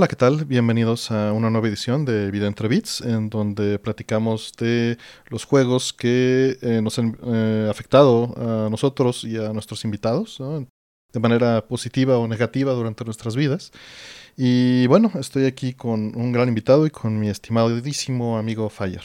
Hola, ¿qué tal? Bienvenidos a una nueva edición de Video Entre Bits, en donde platicamos de los juegos que eh, nos han eh, afectado a nosotros y a nuestros invitados, de manera positiva o negativa durante nuestras vidas. Y bueno, estoy aquí con un gran invitado y con mi estimadísimo amigo Fire.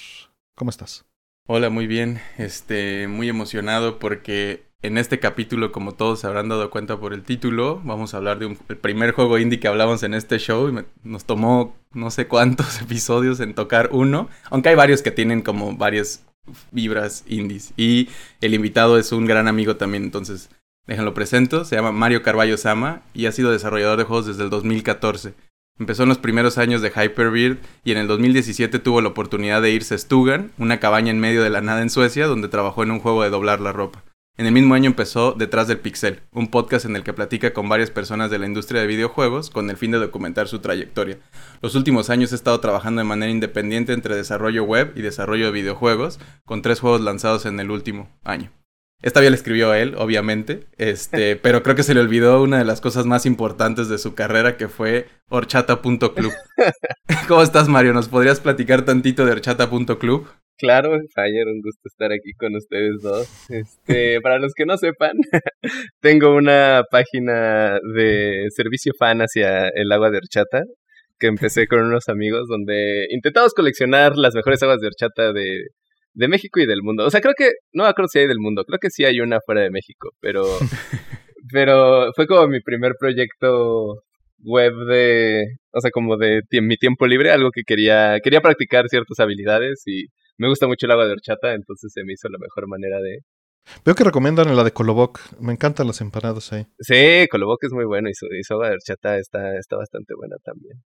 ¿Cómo estás? Hola, muy bien. Este, muy emocionado porque en este capítulo, como todos se habrán dado cuenta por el título, vamos a hablar de un, el primer juego indie que hablamos en este show. Y nos tomó no sé cuántos episodios en tocar uno, aunque hay varios que tienen como varias vibras indies. Y el invitado es un gran amigo también, entonces déjenlo presento. Se llama Mario Carballo Sama y ha sido desarrollador de juegos desde el 2014. Empezó en los primeros años de Hyperbeard y en el 2017 tuvo la oportunidad de irse a Stugan, una cabaña en medio de la nada en Suecia, donde trabajó en un juego de doblar la ropa. En el mismo año empezó Detrás del Pixel, un podcast en el que platica con varias personas de la industria de videojuegos con el fin de documentar su trayectoria. Los últimos años ha estado trabajando de manera independiente entre desarrollo web y desarrollo de videojuegos, con tres juegos lanzados en el último año. Esta vez la escribió él, obviamente, este, pero creo que se le olvidó una de las cosas más importantes de su carrera, que fue horchata.club. ¿Cómo estás, Mario? ¿Nos podrías platicar tantito de horchata.club? Claro, Fire, un gusto estar aquí con ustedes dos. Este, para los que no sepan, tengo una página de servicio fan hacia el agua de horchata que empecé con unos amigos donde intentamos coleccionar las mejores aguas de horchata de, de México y del mundo. O sea, creo que, no me acuerdo si hay del mundo, creo que sí hay una fuera de México, pero, pero fue como mi primer proyecto web de, o sea, como de mi tiempo libre, algo que quería, quería practicar ciertas habilidades y me gusta mucho el agua de horchata, entonces se me hizo la mejor manera de... Veo que recomiendan la de Coloboc. Me encantan las empanadas ahí. Sí, Coloboc es muy bueno y su, agua de horchata está, está bastante buena también.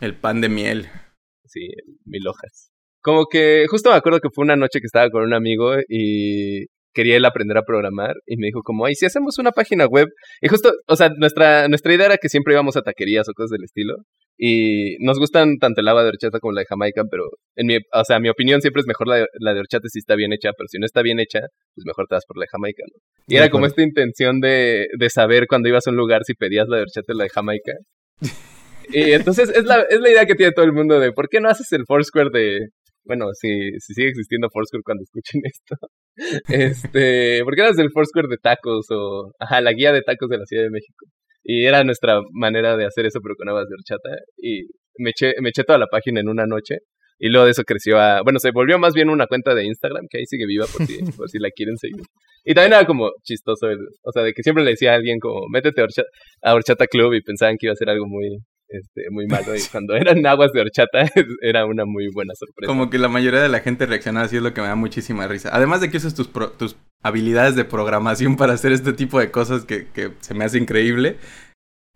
El pan de miel. Sí, mil hojas. Como que justo me acuerdo que fue una noche que estaba con un amigo y quería él aprender a programar y me dijo como, ay, si hacemos una página web. Y justo, o sea, nuestra, nuestra idea era que siempre íbamos a taquerías o cosas del estilo. Y nos gustan tanto el agua de horchata como la de Jamaica, pero en mi, o sea, mi opinión siempre es mejor la de, la de horchata si está bien hecha, pero si no está bien hecha, pues mejor te vas por la de Jamaica, ¿no? Y era como esta intención de, de saber cuando ibas a un lugar si pedías la de horchata o la de Jamaica. y entonces es la, es la idea que tiene todo el mundo de, ¿por qué no haces el Foursquare de, bueno, si, si sigue existiendo Foursquare cuando escuchen esto. Este, ¿por qué no haces el Foursquare de tacos o, ajá, la guía de tacos de la Ciudad de México? Y era nuestra manera de hacer eso, pero con aguas de horchata. Y me eché, me eché toda la página en una noche. Y luego de eso creció a. Bueno, se volvió más bien una cuenta de Instagram, que ahí sigue viva por si, por si la quieren seguir. Y también era como chistoso, o sea, de que siempre le decía a alguien como, métete a Horchata Club y pensaban que iba a ser algo muy, este, muy malo. Y cuando eran aguas de horchata, era una muy buena sorpresa. Como que la mayoría de la gente reaccionaba así, es lo que me da muchísima risa. Además de que usas tus, tus habilidades de programación para hacer este tipo de cosas que, que se me hace increíble.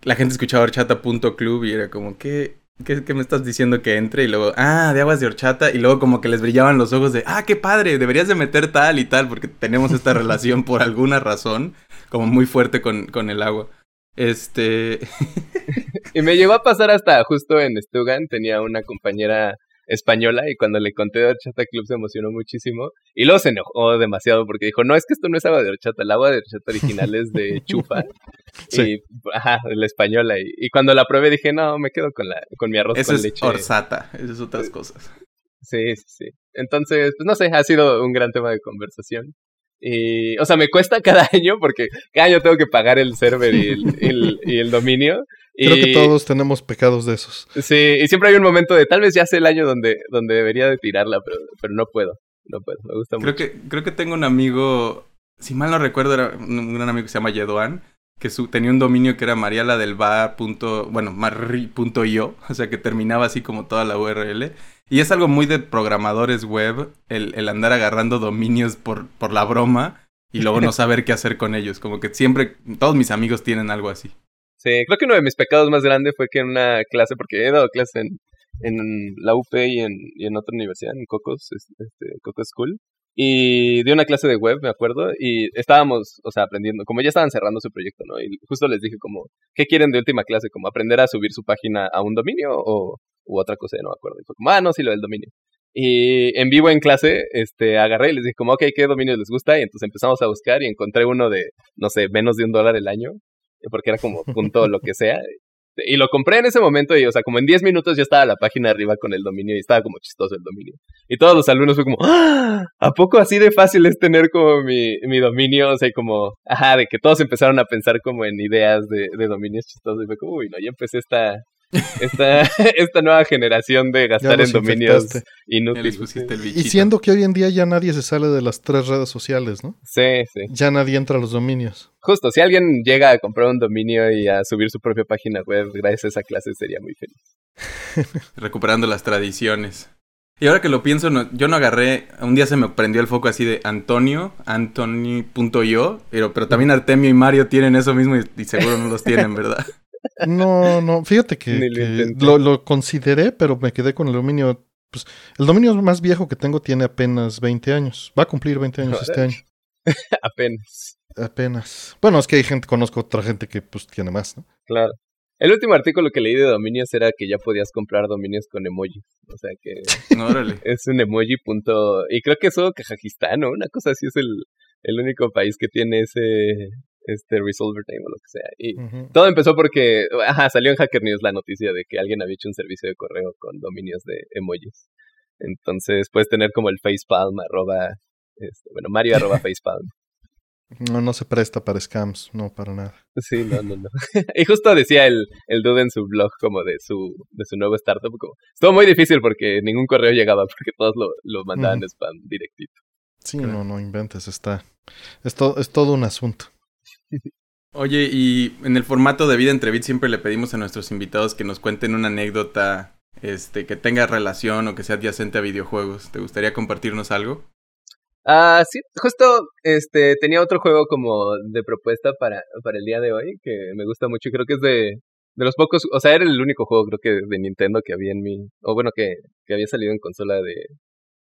La gente escuchaba horchata.club y era como, ¿qué, ¿qué, ¿qué, me estás diciendo que entre? Y luego, ah, de aguas de horchata. Y luego como que les brillaban los ojos de, ah, qué padre, deberías de meter tal y tal, porque tenemos esta relación por alguna razón, como muy fuerte con, con el agua. Este... y me llegó a pasar hasta justo en Stugan, tenía una compañera española y cuando le conté de horchata club se emocionó muchísimo y luego se enojó demasiado porque dijo, no, es que esto no es agua de horchata, el agua de horchata original es de chufa y, ajá, la española y, cuando la probé dije, no, me quedo con, la, con mi arroz Eso con es leche. Orsata, esas otras cosas. Sí, sí, sí. Entonces, pues no sé, ha sido un gran tema de conversación. Y, o sea, me cuesta cada año porque cada año tengo que pagar el server y el, y el, dominio. Creo que todos tenemos pecados de esos. Sí, y siempre hay un momento de tal vez ya sé el año donde, donde debería de tirarla, pero, pero no puedo. No puedo, me gusta creo mucho. Que, creo que tengo un amigo, si mal no recuerdo, era un gran amigo que se llama Yedoan, que su, tenía un dominio que era mariala del bueno, marri.io, o sea que terminaba así como toda la URL. Y es algo muy de programadores web, el, el andar agarrando dominios por, por la broma y luego no saber qué hacer con ellos. Como que siempre, todos mis amigos tienen algo así. Sí, creo que uno de mis pecados más grandes fue que en una clase, porque he dado clases en, en la UP y en, y en otra universidad, en Cocos, este, Cocos School, y di una clase de web, me acuerdo, y estábamos, o sea, aprendiendo, como ya estaban cerrando su proyecto, ¿no? Y justo les dije como, ¿qué quieren de última clase? ¿Como aprender a subir su página a un dominio o, u otra cosa, ya no me acuerdo. Y fue como, ah, no, sí, lo del dominio. Y en vivo en clase, este, agarré y les dije como, ok, ¿qué dominio les gusta? Y entonces empezamos a buscar y encontré uno de, no sé, menos de un dólar el año, porque era como punto lo que sea. Y lo compré en ese momento y, o sea, como en 10 minutos ya estaba la página arriba con el dominio y estaba como chistoso el dominio. Y todos los alumnos fue como, ¡Ah! ¿a poco así de fácil es tener como mi, mi dominio? O sea, como, ajá, de que todos empezaron a pensar como en ideas de, de dominios chistosos. Y fue como, uy, no, ya empecé esta, esta, esta nueva generación de gastar en dominios inútiles. y siendo que hoy en día ya nadie se sale de las tres redes sociales, ¿no? Sí, sí. Ya nadie entra a los dominios. Justo, si alguien llega a comprar un dominio y a subir su propia página web gracias a esa clase, sería muy feliz. Recuperando las tradiciones. Y ahora que lo pienso, yo no agarré, un día se me prendió el foco así de Antonio, Anthony.io, pero, pero también Artemio y Mario tienen eso mismo y seguro no los tienen, ¿verdad? No, no, fíjate que, lo, consideré, pero me quedé con el dominio. Pues, el dominio más viejo que tengo tiene apenas 20 años. Va a cumplir 20 años este año. apenas. Apenas. Bueno, es que hay gente, conozco otra gente que pues tiene más, ¿no? Claro. El último artículo que leí de dominios era que ya podías comprar dominios con emojis. O sea que es un emoji punto... Y creo que eso Kazajistán, ¿no? Una cosa así es el, el único país que tiene ese, este Resolver Time o lo que sea. Y todo empezó porque, ajá, salió en Hacker News la noticia de que alguien había hecho un servicio de correo con dominios de emojis. Entonces puedes tener como el facepalm arroba, este, bueno, Mario arroba facepalm. No, no se presta para scams, no para nada. Sí, no, no, no. y justo decía el, el dude en su blog como de su, de su nuevo startup, como, estuvo muy difícil porque ningún correo llegaba porque todos lo, lo mandaban spam directito. Sí, no, no inventes, está, es, es todo un asunto. Oye, y en el formato de vida entre siempre le pedimos a nuestros invitados que nos cuenten una anécdota este, que tenga relación o que sea adyacente a videojuegos. ¿Te gustaría compartirnos algo? Ah, sí, justo este tenía otro juego como de propuesta para, para el día de hoy que me gusta mucho y creo que es de, de los pocos, o sea, era el único juego creo que de Nintendo que había en mi, o bueno, que, que había salido en consola de,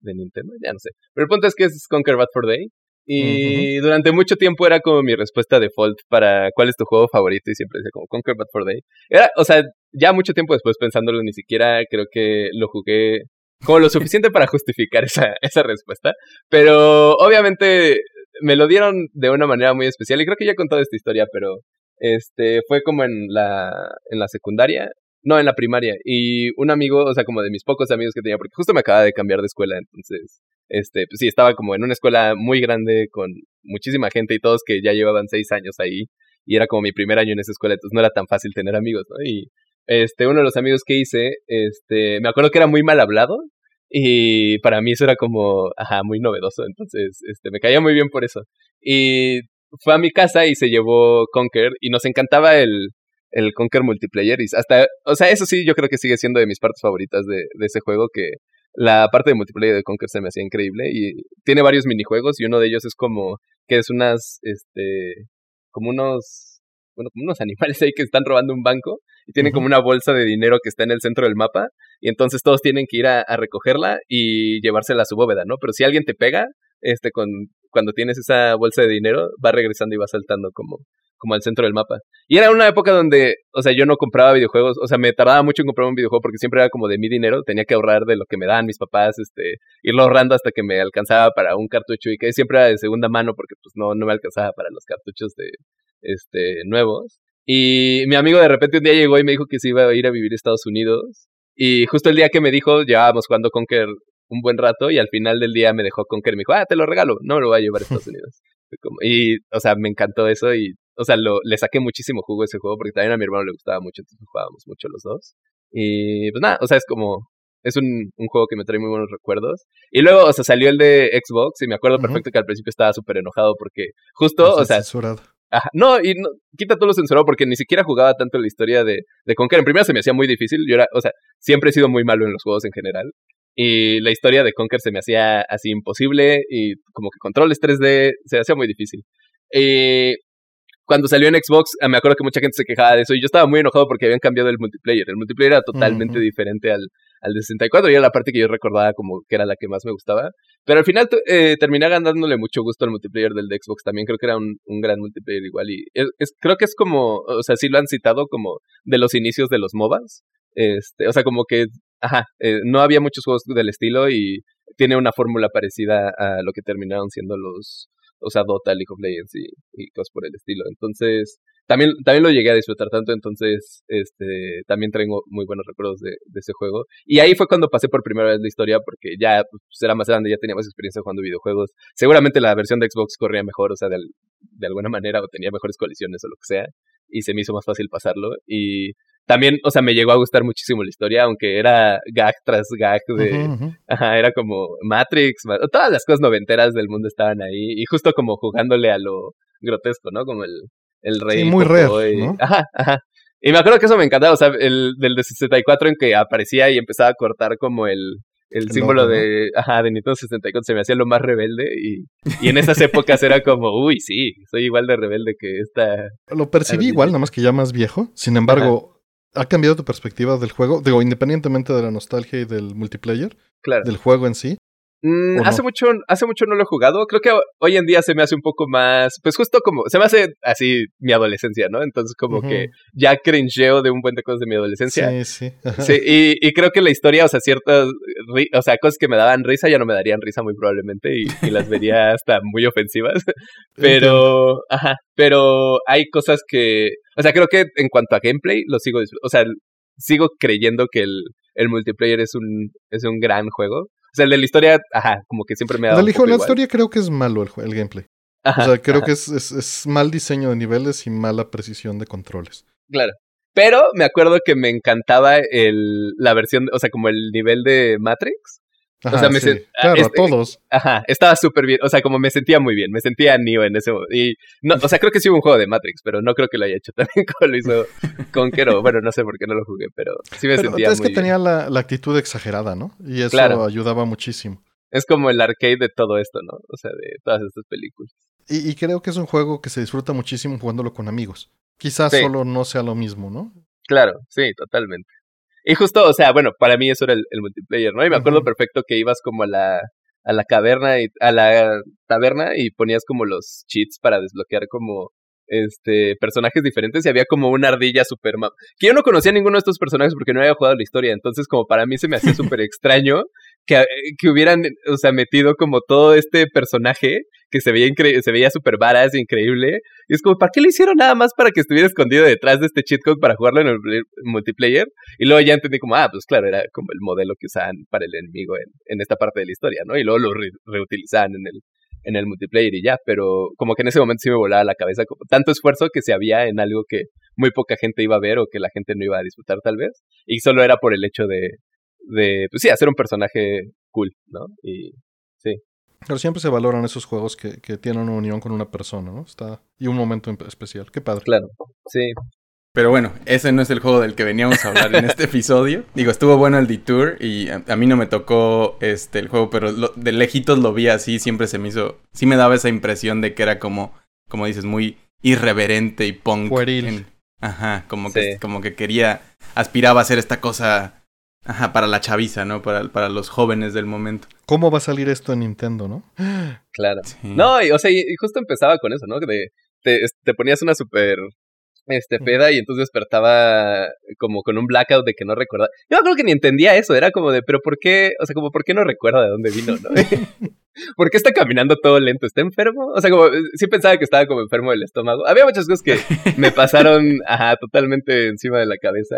de Nintendo, ya no sé. Pero el punto es que es Conquer Bad for Day y durante mucho tiempo era como mi respuesta default para cuál es tu juego favorito y siempre decía como Conquer Bad for Day. Era, o sea, ya mucho tiempo después pensándolo, ni siquiera creo que lo jugué como lo suficiente para justificar esa, esa respuesta. Pero obviamente me lo dieron de una manera muy especial y creo que ya he contado esta historia, pero este fue como en la, en la secundaria. No, en la primaria. Y un amigo, o sea, como de mis pocos amigos que tenía, porque justo me acaba de cambiar de escuela, entonces este, pues sí, estaba como en una escuela muy grande con muchísima gente y todos que ya llevaban seis años ahí y era como mi primer año en esa escuela, entonces no era tan fácil tener amigos, ¿no? Y este, uno de los amigos que hice, este, me acuerdo que era muy mal hablado y para mí eso era como, ajá, muy novedoso, entonces, este, me caía muy bien por eso. Y fue a mi casa y se llevó Conker y nos encantaba el, el Conker multiplayer y hasta, o sea, eso sí, yo creo que sigue siendo de mis partes favoritas de, de ese juego que la parte de multiplayer de Conquer se me hacía increíble y tiene varios minijuegos y uno de ellos es como que es unas, este, como unos, bueno, como unos animales ahí que están robando un banco y tienen como una bolsa de dinero que está en el centro del mapa y entonces todos tienen que ir a, a recogerla y llevársela a su bóveda, ¿no? Pero si alguien te pega, este, con, cuando tienes esa bolsa de dinero, va regresando y va saltando como como al centro del mapa. Y era una época donde, o sea, yo no compraba videojuegos, o sea, me tardaba mucho en comprar un videojuego porque siempre era como de mi dinero, tenía que ahorrar de lo que me daban mis papás, este, irlo ahorrando hasta que me alcanzaba para un cartucho y que siempre era de segunda mano porque pues no, no me alcanzaba para los cartuchos de, este, nuevos. Y mi amigo de repente un día llegó y me dijo que se iba a ir a vivir a Estados Unidos. Y justo el día que me dijo, llevábamos jugando Conker un buen rato y al final del día me dejó Conker y me dijo, ah, te lo regalo, no me lo voy a llevar a Estados Unidos. Y, o sea, me encantó eso y o sea, lo, le saqué muchísimo jugo a ese juego porque también a mi hermano le gustaba mucho, entonces jugábamos mucho los dos. Y pues nada, o sea, es como, es un, un juego que me trae muy buenos recuerdos. Y luego, o sea, salió el de Xbox y me acuerdo perfecto que al principio estaba súper enojado porque justo, o sea... Censurado. Ajá, no, y no, quita todo lo censurado porque ni siquiera jugaba tanto la historia de, de Conker. En primera se me hacía muy difícil, yo era, o sea, siempre he sido muy malo en los juegos en general. Y la historia de Conker se me hacía así imposible y como que controles 3D se me hacía muy difícil. Y cuando salió en Xbox, ah, me acuerdo que mucha gente se quejaba de eso y yo estaba muy enojado porque habían cambiado el multiplayer. El multiplayer era totalmente diferente al, al de 64 y era la parte que yo recordaba como que era la que más me gustaba. Pero al final eh, terminé ganándole mucho gusto al multiplayer del de Xbox. También creo que era un, un gran multiplayer igual. Y es, creo que es como, o sea, sí lo han citado como de los inicios de los MOBAs. Este, o sea, como que ajá, eh, no había muchos juegos del estilo y tiene una fórmula parecida a lo que terminaron siendo los, o sea, Dota, League of Legends y, y cosas por el estilo. Entonces, también, también lo llegué a disfrutar tanto, entonces este, también tengo muy buenos recuerdos de, de, ese juego. Y ahí fue cuando pasé por primera vez la historia, porque ya pues, era más grande, ya tenía más experiencia jugando videojuegos. Seguramente la versión de Xbox corría mejor, o sea, de, de alguna manera, o tenía mejores colisiones o lo que sea, y se me hizo más fácil pasarlo. Y también, o sea, me llegó a gustar muchísimo la historia, aunque era gag tras gag de... Uh -huh, uh -huh. Ajá, era como Matrix, todas las cosas noventeras del mundo estaban ahí, y justo como jugándole a lo grotesco, ¿no? Como el, el rey. Sí, muy ¿no? Ajá, ajá. Y me acuerdo que eso me encantaba, o sea, el del de 64 en que aparecía y empezaba a cortar como el, el, el símbolo loco, de, ajá, de Nintendo 64 se me hacía lo más rebelde y, y en esas épocas era como, uy, sí, soy igual de rebelde que esta... Lo percibí igual, nada más que ya más viejo, sin embargo... Ajá. ¿Ha cambiado tu perspectiva del juego? Digo, independientemente de la nostalgia y del multiplayer, claro. del juego en sí. Mm, hace mucho, hace mucho no lo he jugado. Creo que hoy en día se me hace un poco más, pues justo como, se me hace así mi adolescencia, ¿no? Entonces como uh -huh. que ya cringeo de un buen de cosas de mi adolescencia. Sí, sí. sí y, y, creo que la historia, o sea, ciertas, o sea, cosas que me daban risa ya no me darían risa muy probablemente y, y las vería hasta muy ofensivas. pero, ajá, pero hay cosas que, o sea, creo que en cuanto a gameplay lo sigo, o sea, sigo creyendo que el, el multiplayer es un, es un gran juego. O sea, el de la historia, ajá, como que siempre me ha dado. De la, la historia creo que es malo el, el gameplay. Ajá, o sea, creo ajá. que es, es, es, mal diseño de niveles y mala precisión de controles. Claro. Pero me acuerdo que me encantaba el, la versión, o sea, como el nivel de Matrix. Ajá, o sea, me sí. claro, este, a todos. Ajá, estaba súper bien. O sea, como me sentía muy bien. Me sentía Neo en ese momento. Y no, o sea, creo que sí hubo un juego de Matrix, pero no creo que lo haya hecho también como lo hizo Conquer. bueno, no sé por qué no lo jugué, pero sí me pero sentía es muy que tenía la, la, actitud exagerada, ¿no? Y eso claro. ayudaba muchísimo. Es como el arcade de todo esto, ¿no? O sea, de todas estas películas. Y, y creo que es un juego que se disfruta muchísimo jugándolo con amigos. Quizás sí. solo no sea lo mismo, ¿no? Claro, sí, totalmente. Y justo, o sea, bueno, para mí eso era el, el multiplayer, ¿no? Y me acuerdo uh -huh. perfecto que ibas como a la, a la caverna y a la taberna y ponías como los cheats para desbloquear como este personajes diferentes y había como una ardilla super que yo no conocía a ninguno de estos personajes porque no había jugado la historia, entonces como para mí se me hacía súper extraño que, que hubieran, o sea, metido como todo este personaje que se veía se veía súper varas, increíble, y es como, ¿para qué lo hicieron nada más para que estuviera escondido detrás de este cheat code para jugarlo en el multiplayer? Y luego ya entendí como, ah, pues claro, era como el modelo que usaban para el enemigo en, en esta parte de la historia, ¿no? Y luego lo re reutilizaban en el, en el multiplayer y ya, pero como que en ese momento sí me volaba la cabeza como tanto esfuerzo que se había en algo que muy poca gente iba a ver o que la gente no iba a disfrutar tal vez, y solo era por el hecho de, de pues sí, hacer un personaje cool, ¿no? Y sí. Pero siempre se valoran esos juegos que, que tienen una unión con una persona, ¿no? Está, y un momento especial. Qué padre. Claro, sí. Pero bueno, ese no es el juego del que veníamos a hablar en este episodio. Digo, estuvo bueno el Detour y a, a mí no me tocó este el juego, pero lo, de lejitos lo vi así, siempre se me hizo, sí me daba esa impresión de que era como, como dices, muy irreverente y punk. Pueril. En, ajá, como que, como que quería, aspiraba a hacer esta cosa, ajá, para la chaviza, ¿no? Para, para los jóvenes del momento. ¿Cómo va a salir esto en Nintendo, no? Claro. Sí. No, y, o sea, y, y justo empezaba con eso, ¿no? De, te, te ponías una super este peda y entonces despertaba como con un blackout de que no recordaba. Yo creo que ni entendía eso, era como de, pero ¿por qué? O sea, como ¿por qué no recuerda de dónde vino, no? ¿Por qué está caminando todo lento? ¿Está enfermo? O sea, como sí pensaba que estaba como enfermo del estómago. Había muchas cosas que me pasaron ajá, totalmente encima de la cabeza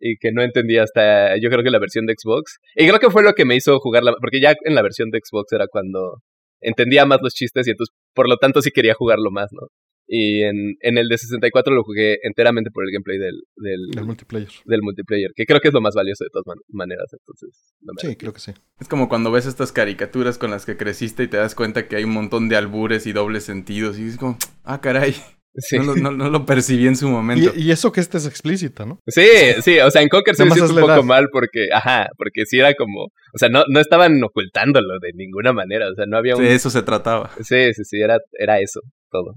y que no entendía hasta yo creo que la versión de Xbox. Y creo que fue lo que me hizo jugarla, porque ya en la versión de Xbox era cuando entendía más los chistes y entonces por lo tanto sí quería jugarlo más, ¿no? Y en, en el de 64 lo jugué enteramente por el gameplay del, del, del, multiplayer. Del multiplayer, que creo que es lo más valioso de todas man maneras. Entonces, no sí, creo que sí. Es como cuando ves estas caricaturas con las que creciste y te das cuenta que hay un montón de albures y dobles sentidos. Y es como, ah, caray. Sí. No, lo, no, no, lo percibí en su momento. Y, y, eso que este es explícita, ¿no? Sí, sí, o sea, en Conker se me hizo un poco mal porque, ajá, porque sí era como, o sea, no, no estaban ocultándolo de ninguna manera, o sea, no había un... De eso se trataba. Sí, sí, sí, era, era eso, todo.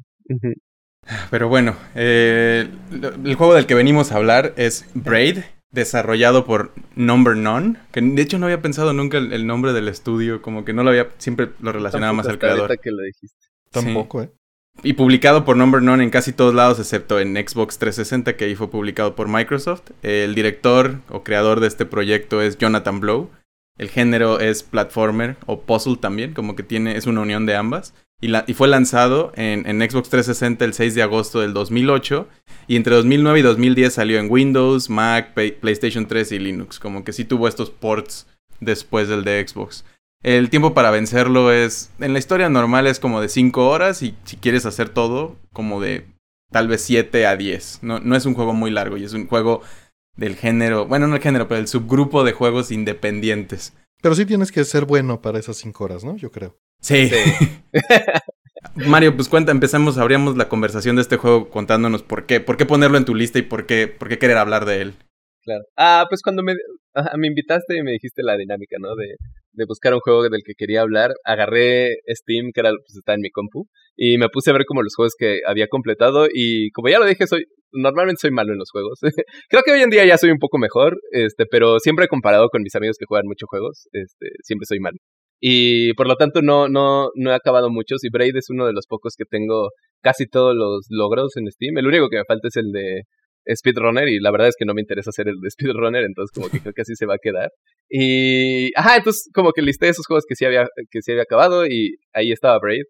Pero bueno, eh, el juego del que venimos a hablar es Braid, desarrollado por Number None, que de hecho no había pensado nunca el, el nombre del estudio, como que no lo había, siempre lo relacionaba Tampoco más al creador. Que lo dijiste. Tampoco, sí. ¿eh? Y publicado por Number None en casi todos lados, excepto en Xbox 360, que ahí fue publicado por Microsoft. El director o creador de este proyecto es Jonathan Blow. El género es platformer o puzzle también, como que tiene, es una unión de ambas. Y, fue lanzado en, en, Xbox 360 el 6 de agosto del 2008. Y entre 2009 y 2010 salió en Windows, Mac, PlayStation 3 y Linux. Como que sí tuvo estos ports después del de Xbox. El tiempo para vencerlo es, en la historia normal es como de 5 horas y si quieres hacer todo, como de tal vez 7 a 10. No, no es un juego muy largo y es un juego del género, bueno, no el género, pero el subgrupo de juegos independientes. Pero sí tienes que ser bueno para esas 5 horas, ¿no? Yo creo. Sí. Mario, pues cuenta, empezamos, abríamos la conversación de este juego contándonos por qué, por qué ponerlo en tu lista y por qué, por qué querer hablar de él. Claro. Ah, pues cuando me, me invitaste y me dijiste la dinámica, ¿no? De, de buscar un juego del que quería hablar, agarré Steam, que era, pues está en mi compu, y me puse a ver como los juegos que había completado, y como ya lo dije, soy, normalmente soy malo en los juegos. Creo que hoy en día ya soy un poco mejor, este, pero siempre comparado con mis amigos que juegan muchos juegos, este, siempre soy malo. Y por lo tanto no, no, no he acabado muchos, y Braid es uno de los pocos que tengo casi todos los logros en Steam. El único que me falta es el de speedrunner y la verdad es que no me interesa hacer el de speedrunner, entonces como que creo que así se va a quedar. Y, ajá, entonces como que listé esos juegos que sí había, que sí había acabado y ahí estaba Braid.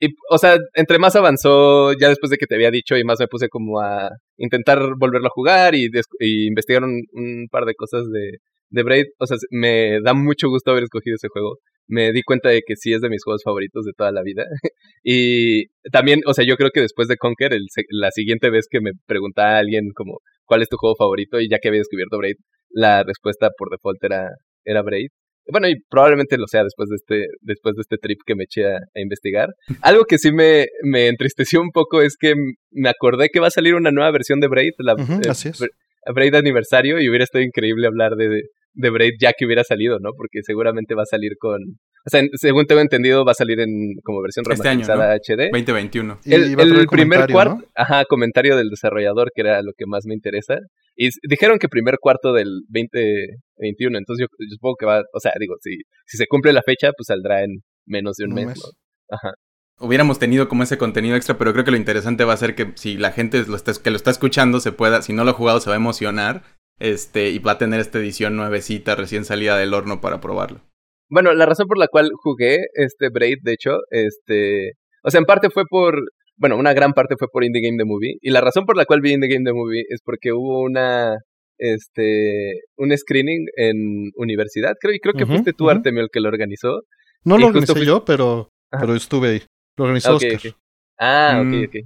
Y, o sea, entre más avanzó, ya después de que te había dicho y más me puse como a intentar volverlo a jugar y, y investigar un, par de cosas de, de Braid, o sea, me da mucho gusto haber escogido ese juego me di cuenta de que sí es de mis juegos favoritos de toda la vida. y también, o sea, yo creo que después de Conquer, el, la siguiente vez que me preguntaba a alguien como cuál es tu juego favorito y ya que había descubierto Braid, la respuesta por default era, era Braid. Bueno, y probablemente lo sea después de este, después de este trip que me eché a, investigar. Algo que sí me, me entristeció un poco es que me acordé que va a salir una nueva versión de Braid, la uh Braid aniversario, y hubiera estado increíble hablar de, de Braid ya que hubiera salido, ¿no? Porque seguramente va a salir con... O sea, según tengo entendido, va a salir en como versión remasterizada este año, ¿no? HD. 2021. El, el primer cuarto, ajá, comentario del desarrollador, que era lo que más me interesa. Y dijeron que primer cuarto del 2021, entonces yo, supongo que va, o sea, digo, si, si se cumple la fecha, pues saldrá en menos de un, mes, ¿no? Ajá hubiéramos tenido como ese contenido extra, pero creo que lo interesante va a ser que si la gente lo está, que lo está escuchando se pueda, si no lo ha jugado, se va a emocionar este, y va a tener esta edición nuevecita recién salida del horno para probarlo. Bueno, la razón por la cual jugué este Braid, de hecho, este, o sea, en parte fue por, bueno, una gran parte fue por Indie Game The Movie, y la razón por la cual vi Indie Game The Movie es porque hubo una, este, un screening en universidad, creo, y creo que fuiste tú, Artemio, el que lo organizó. No lo organizé yo, pero, pero estuve ahí. Lo organizó Oscar. Ah, ok, mm. ok.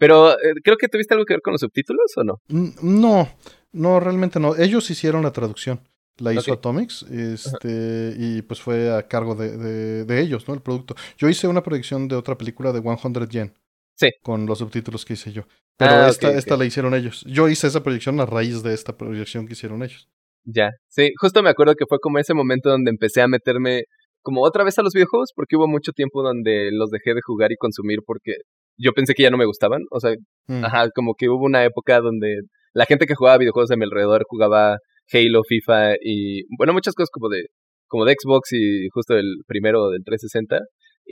Pero eh, creo que tuviste algo que ver con los subtítulos o no? No, no, realmente no. Ellos hicieron la traducción. La hizo Atomics este, y pues fue a cargo de, de, ellos, ¿no? El producto. Yo hice una proyección de otra película de 100 Yen. Sí. Con los subtítulos que hice yo. Pero ah, esta, esta la hicieron ellos. Yo hice esa proyección a raíz de esta proyección que hicieron ellos. Ya. Sí, justo me acuerdo que fue como ese momento donde empecé a meterme como otra vez a los videojuegos porque hubo mucho tiempo donde los dejé de jugar y consumir porque yo pensé que ya no me gustaban. O sea, mm. ajá, como que hubo una época donde la gente que jugaba videojuegos a mi alrededor jugaba Halo, FIFA y, bueno, muchas cosas como de, como de Xbox y justo el primero del 360.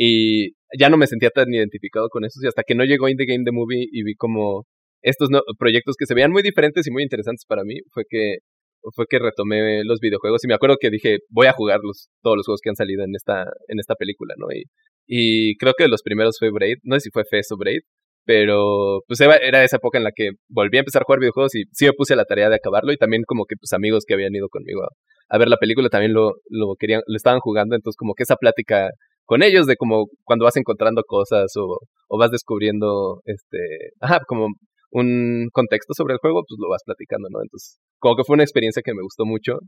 Y ya no me sentía tan identificado con eso. Y hasta que no llegó In The Game The Movie y vi como estos proyectos que se veían muy diferentes y muy interesantes para mí, fue que fue que retomé los videojuegos y me acuerdo que dije, voy a jugar todos los juegos que han salido en esta, en esta película, ¿no? Y, y creo que los primeros fue Braid, no sé si fue Fest o Braid, pero pues era esa época en la que volví a empezar a jugar videojuegos y sí me puse a la tarea de acabarlo y también como que pues amigos que habían ido conmigo a, ver la película también lo, lo querían, lo estaban jugando, entonces como que esa plática con ellos de como cuando vas encontrando cosas o, o vas descubriendo este, ajá, como un contexto sobre el juego, pues lo vas platicando, ¿no? Entonces, como que fue una experiencia que me gustó mucho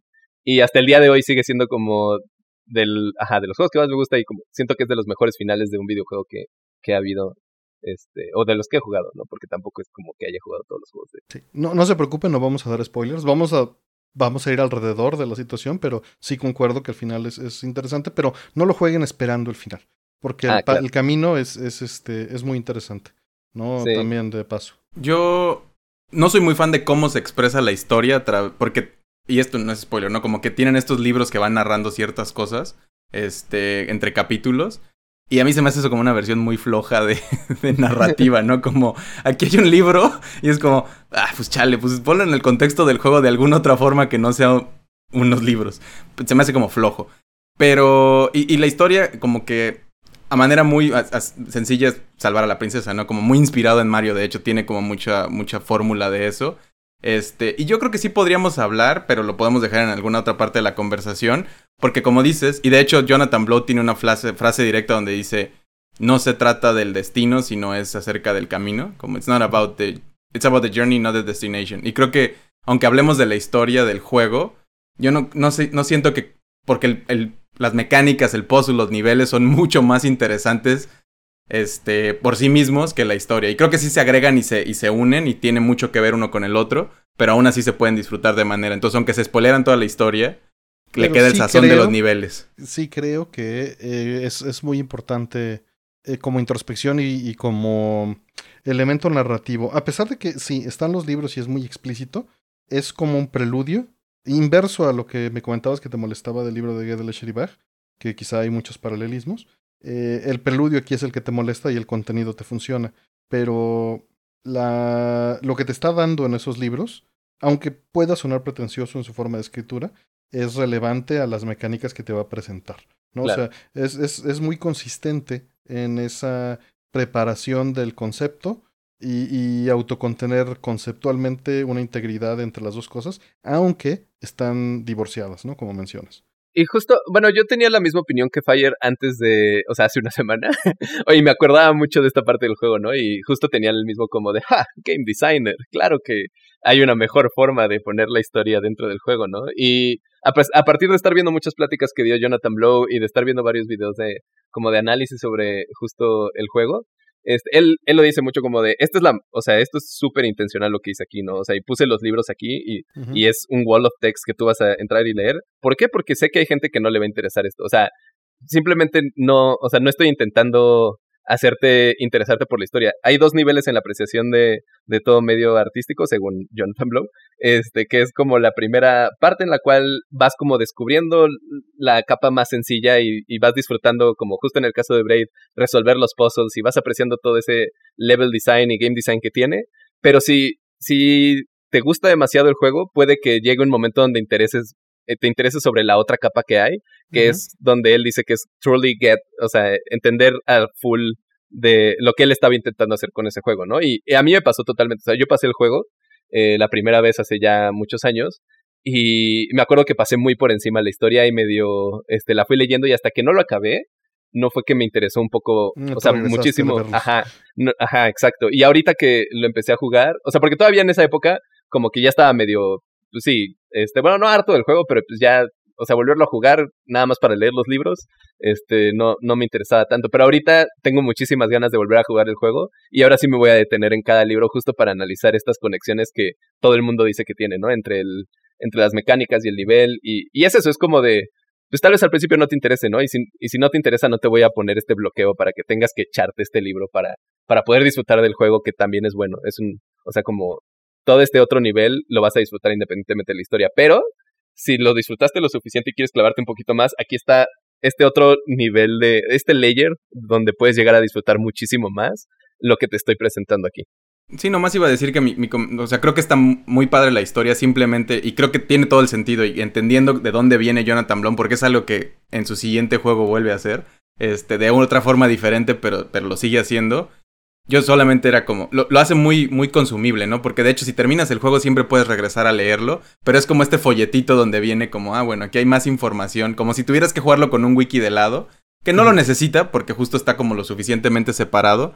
y hasta el día de hoy sigue siendo como del, ajá, de los juegos que más me gusta y como siento que es de los mejores finales de un videojuego que, que ha habido este, o de los que he jugado, ¿no? Porque tampoco es como que haya jugado todos los juegos. Sí. No, no se preocupen, no vamos a dar spoilers. Vamos a, vamos a ir alrededor de la situación, pero sí concuerdo que el final es, es interesante, pero no lo jueguen esperando el final. Porque el, ah, camino es, es, este, es muy interesante. ¿No? También de paso. Yo no soy muy fan de cómo se expresa la historia, porque, y esto no es spoiler, ¿no? Como que tienen estos libros que van narrando ciertas cosas, este, entre capítulos. Y a mí se me hace eso como una versión muy floja de, narrativa, ¿no? Como aquí hay un libro y es como, ah, pues chale, pues ponlo en el contexto del juego de alguna otra forma que no sea unos libros. Se me hace como flojo. Pero, y, la historia como que a manera muy sencilla es salvar a la princesa, ¿no? Como muy inspirado en Mario, de hecho tiene como mucha, mucha fórmula de eso. Este, y yo creo que sí podríamos hablar, pero lo podemos dejar en alguna otra parte de la conversación, porque como dices, y de hecho Jonathan Blow tiene una frase, directa donde dice, no se trata del destino, sino es acerca del camino, como it's not about the, it's about the journey, not the destination. Y creo que, aunque hablemos de la historia del juego, yo no, no, sé, no siento que, porque el, las mecánicas, el puzzle, los niveles son mucho más interesantes este, por sí mismos que la historia. Y creo que sí se agregan y se, y se unen y tienen mucho que ver uno con el otro, pero aún así se pueden disfrutar de manera. Entonces, aunque se spoileran toda la historia, le queda el sazón de los niveles. Sí, creo que eh, es, muy importante eh, como introspección y, como elemento narrativo. A pesar de que sí, están los libros y es muy explícito, es como un preludio inverso a lo que me comentabas que te molestaba del libro de Gödel Sheribach, que quizá hay muchos paralelismos. Eh, el preludio aquí es el que te molesta y el contenido te funciona. Pero la, lo que te está dando en esos libros, aunque pueda sonar pretencioso en su forma de escritura, es relevante a las mecánicas que te va a presentar. ¿no? O sea, es, es, es, muy consistente en esa preparación del concepto y, y, autocontener conceptualmente una integridad entre las dos cosas, aunque están divorciadas, ¿no? Como mencionas. Y justo, bueno, yo tenía la misma opinión que Fire antes de, o sea, hace una semana. Oye, me acordaba mucho de esta parte del juego, ¿no? Y justo tenía el mismo como de, ja, game designer, claro que hay una mejor forma de poner la historia dentro del juego, ¿no? Y a, a partir de estar viendo muchas pláticas que dio Jonathan Blow y de estar viendo varios videos de, como de análisis sobre justo el juego, este, él, él lo dice mucho como de, esta es la, o sea, esto es súper intencional lo que hice aquí, ¿no? O sea, y puse los libros aquí y, y es un wall of text que tú vas a entrar y leer. ¿Por qué? Porque sé que hay gente que no le va a interesar esto. O sea, simplemente no, o sea, no estoy intentando hacerte interesarte por la historia. Hay dos niveles en la apreciación de, de todo medio artístico, según Jonathan Blow, este, que es como la primera parte en la cual vas como descubriendo la capa más sencilla y, y vas disfrutando, como justo en el caso de Braid, resolver los puzzles y vas apreciando todo ese level design y game design que tiene. Pero si, si te gusta demasiado el juego, puede que llegue un momento donde intereses te interesa sobre la otra capa que hay, que es donde él dice que es truly get, o sea, entender al full de lo que él estaba intentando hacer con ese juego, ¿no? Y, a mí me pasó totalmente, o sea, yo pasé el juego eh, la primera vez hace ya muchos años y me acuerdo que pasé muy por encima la historia y medio, este, la fui leyendo y hasta que no lo acabé, no fue que me interesó un poco, o sea, muchísimo. Ajá, ajá, exacto. Y ahorita que lo empecé a jugar, o sea, porque todavía en esa época como que ya estaba medio, pues sí, este, bueno, no harto del juego, pero pues ya, o sea, volverlo a jugar nada más para leer los libros, este, no, no me interesaba tanto. Pero ahorita tengo muchísimas ganas de volver a jugar el juego y ahora sí me voy a detener en cada libro justo para analizar estas conexiones que todo el mundo dice que tiene, ¿no? Entre el, entre las mecánicas y el nivel y, y es eso, es como de, pues tal vez al principio no te interese, ¿no? Y si, y si no te interesa, no te voy a poner este bloqueo para que tengas que echarte este libro para, para poder disfrutar del juego que también es bueno. Es un, o sea, como todo este otro nivel lo vas a disfrutar independientemente de la historia. Pero si lo disfrutaste lo suficiente y quieres clavarte un poquito más, aquí está este otro nivel de, este layer donde puedes llegar a disfrutar muchísimo más lo que te estoy presentando aquí. Sí, nomás iba a decir que mi, o sea, creo que está muy padre la historia simplemente y creo que tiene todo el sentido y entendiendo de dónde viene Jonathan Blum porque es algo que en su siguiente juego vuelve a hacer, este, de otra forma diferente, pero, pero lo sigue haciendo. Yo solamente era como, lo, hace muy, muy consumible, ¿no? Porque de hecho si terminas el juego siempre puedes regresar a leerlo, pero es como este folletito donde viene como, ah, bueno, aquí hay más información, como si tuvieras que jugarlo con un wiki de lado, que no lo necesita porque justo está como lo suficientemente separado,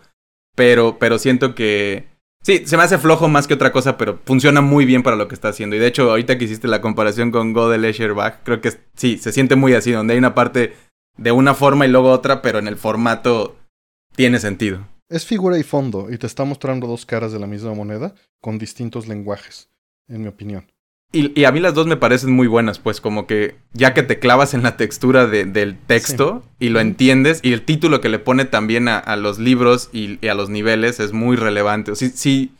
pero, pero siento que... Sí, se me hace flojo más que otra cosa, pero funciona muy bien para lo que está haciendo. Y de hecho, ahorita que hiciste la comparación con God de Leisure creo que sí, se siente muy así, donde hay una parte de una forma y luego otra, pero en el formato tiene sentido. Es figura y fondo, y te está mostrando dos caras de la misma moneda con distintos lenguajes, en mi opinión. Y, a mí las dos me parecen muy buenas, pues como que ya que te clavas en la textura del texto y lo entiendes, y el título que le pone también a, los libros y, a los niveles es muy relevante. Sí, sí,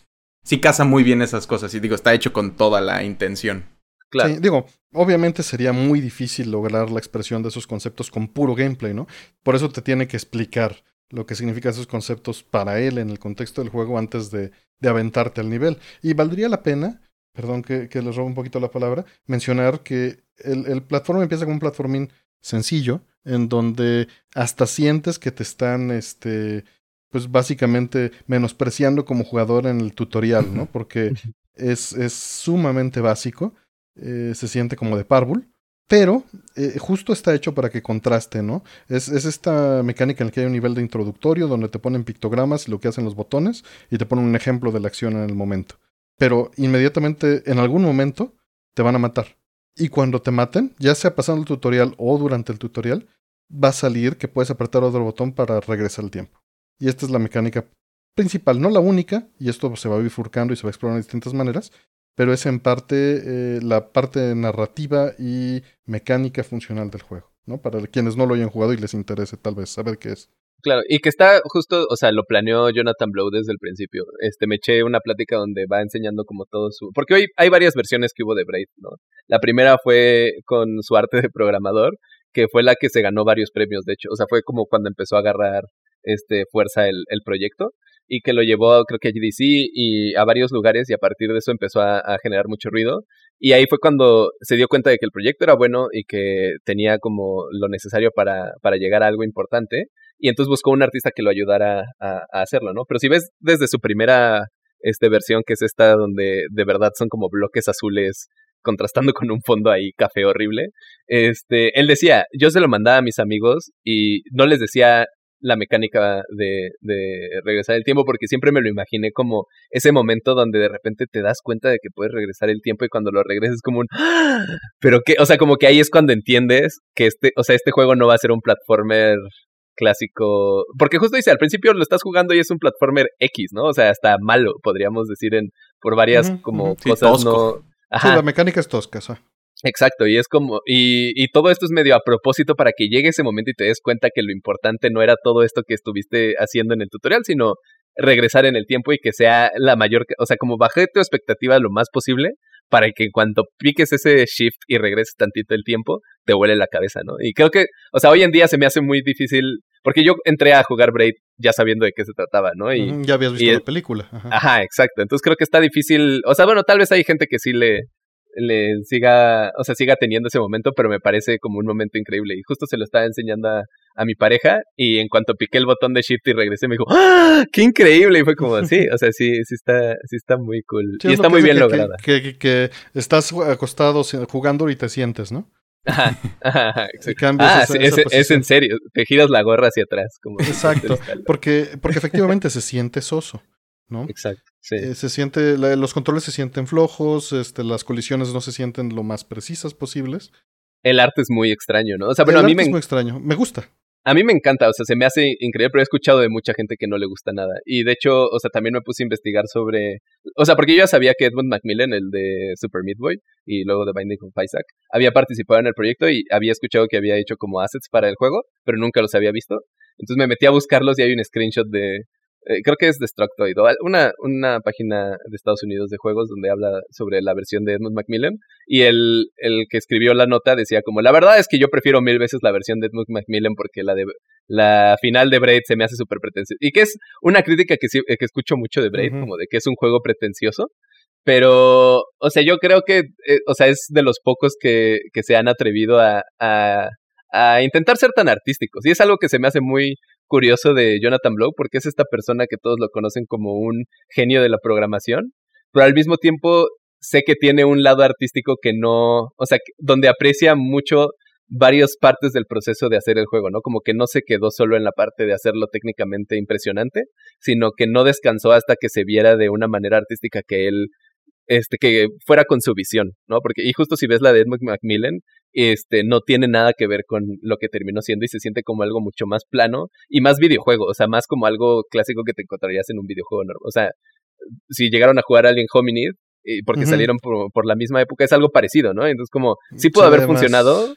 sí casa muy bien esas cosas, y digo, está hecho con toda la intención. Claro. Sí, digo, obviamente sería muy difícil lograr la expresión de esos conceptos con puro gameplay, ¿no? Por eso te tiene que explicar lo que significan esos conceptos para él en el contexto del juego antes de, de aventarte al nivel. Y valdría la pena, perdón que, que les robo un poquito la palabra, mencionar que el, el platform empieza con un platforming sencillo, en donde hasta sientes que te están, este, pues básicamente menospreciando como jugador en el tutorial, ¿no? Porque es, es sumamente básico, eh, se siente como de párvul, pero eh, justo está hecho para que contraste, ¿no? Es, es, esta mecánica en la que hay un nivel de introductorio donde te ponen pictogramas y lo que hacen los botones y te ponen un ejemplo de la acción en el momento. Pero inmediatamente, en algún momento, te van a matar. Y cuando te maten, ya sea pasando el tutorial o durante el tutorial, va a salir que puedes apretar otro botón para regresar el tiempo. Y esta es la mecánica principal, no la única, y esto se va bifurcando y se va explorando de distintas maneras, pero es en parte eh, la parte narrativa y mecánica funcional del juego, ¿no? Para quienes no lo hayan jugado y les interese tal vez saber qué es. Claro, y que está justo, o sea, lo planeó Jonathan Blow desde el principio. Este, me eché una plática donde va enseñando como todo su... Porque hoy hay varias versiones que hubo de Braid, ¿no? La primera fue con su arte de programador, que fue la que se ganó varios premios, de hecho. O sea, fue como cuando empezó a agarrar este, fuerza el, el proyecto y que lo llevó creo que a GDC y a varios lugares y a partir de eso empezó a, generar mucho ruido y ahí fue cuando se dio cuenta de que el proyecto era bueno y que tenía como lo necesario para, para llegar a algo importante y entonces buscó un artista que lo ayudara a, a hacerlo, ¿no? Pero si ves desde su primera este, versión que es esta donde de verdad son como bloques azules contrastando con un fondo ahí café horrible. Este, él decía, yo se lo mandaba a mis amigos y no les decía la mecánica de, de regresar el tiempo, porque siempre me lo imaginé como ese momento donde de repente te das cuenta de que puedes regresar el tiempo y cuando lo regreses como un... ¡Ah! Pero que, o sea, como que ahí es cuando entiendes que este, o sea, este juego no va a ser un platformer clásico, porque justo dice, al principio lo estás jugando y es un platformer X, ¿no? O sea, hasta malo, podríamos decir, en por varias uh -huh, como uh -huh. cosas no... Ajá. Sí, la mecánica es tosca, ¿sí? Exacto, y es como, y, y todo esto es medio a propósito para que llegue ese momento y te des cuenta que lo importante no era todo esto que estuviste haciendo en el tutorial, sino regresar en el tiempo y que sea la mayor, o sea, como bajé tu expectativa lo más posible para que en cuanto piques ese shift y regreses tantito el tiempo, te huele la cabeza, ¿no? Y creo que, o sea, hoy en día se me hace muy difícil, porque yo entré a jugar Braid ya sabiendo de qué se trataba, ¿no? Y, ya habías visto y, la película. Ajá. ajá, exacto. Entonces creo que está difícil, o sea, bueno, tal vez hay gente que sí le, le siga, o sea, siga teniendo ese momento, pero me parece como un momento increíble. Y justo se lo estaba enseñando a, a mi pareja y en cuanto piqué el botón de shift y regresé me dijo, ¡Ah! ¡qué increíble! Y fue como, sí, o sea, sí, sí está, sí está muy cool. Sí, y está muy bien que, lograda. Que, que, que, estás acostado jugando y te sientes, ¿no? Ajá, ajá, ah, esa, sí, esa es, es, en serio, te giras la gorra hacia atrás. Como Exacto, porque, porque efectivamente se siente soso. ¿No? Exacto. Sí. Eh, se siente, la, los controles se sienten flojos, este, las colisiones no se sienten lo más precisas posibles. El arte es muy extraño, ¿no? O sea, bueno, el a mí arte me es muy extraño, me gusta. A mí me encanta, o sea, se me hace increíble, pero he escuchado de mucha gente que no le gusta nada. Y de hecho, o sea, también me puse a investigar sobre. O sea, porque yo ya sabía que Edmund Macmillan, el de Super Meat Boy, y luego de Binding of Isaac, había participado en el proyecto y había escuchado que había hecho como assets para el juego, pero nunca los había visto. Entonces me metí a buscarlos y hay un screenshot de, eh, creo que es Destructoid, una, una página de Estados Unidos de juegos donde habla sobre la versión de Edmund Macmillan. Y el, el que escribió la nota decía como, la verdad es que yo prefiero mil veces la versión de Edmund Macmillan porque la de la final de Braid se me hace súper pretenciosa. Y que es una crítica que, que escucho mucho de Braid, uh -huh. como de que es un juego pretencioso. Pero, o sea, yo creo que, eh, o sea, es de los pocos que, que se han atrevido a, a, a intentar ser tan artísticos. Y es algo que se me hace muy curioso de Jonathan Blow, porque es esta persona que todos lo conocen como un genio de la programación, pero al mismo tiempo sé que tiene un lado artístico que no, o sea, donde aprecia mucho varias partes del proceso de hacer el juego, ¿no? Como que no se quedó solo en la parte de hacerlo técnicamente impresionante, sino que no descansó hasta que se viera de una manera artística que él este, que fuera con su visión, ¿no? Porque, y justo si ves la de Edmund Macmillan, este, no tiene nada que ver con lo que terminó siendo y se siente como algo mucho más plano y más videojuego, o sea, más como algo clásico que te encontrarías en un videojuego normal. O sea, si llegaron a jugar Alien Hominid, y porque uh -huh. salieron por, por, la misma época, es algo parecido, ¿no? Entonces, como, sí pudo haber funcionado.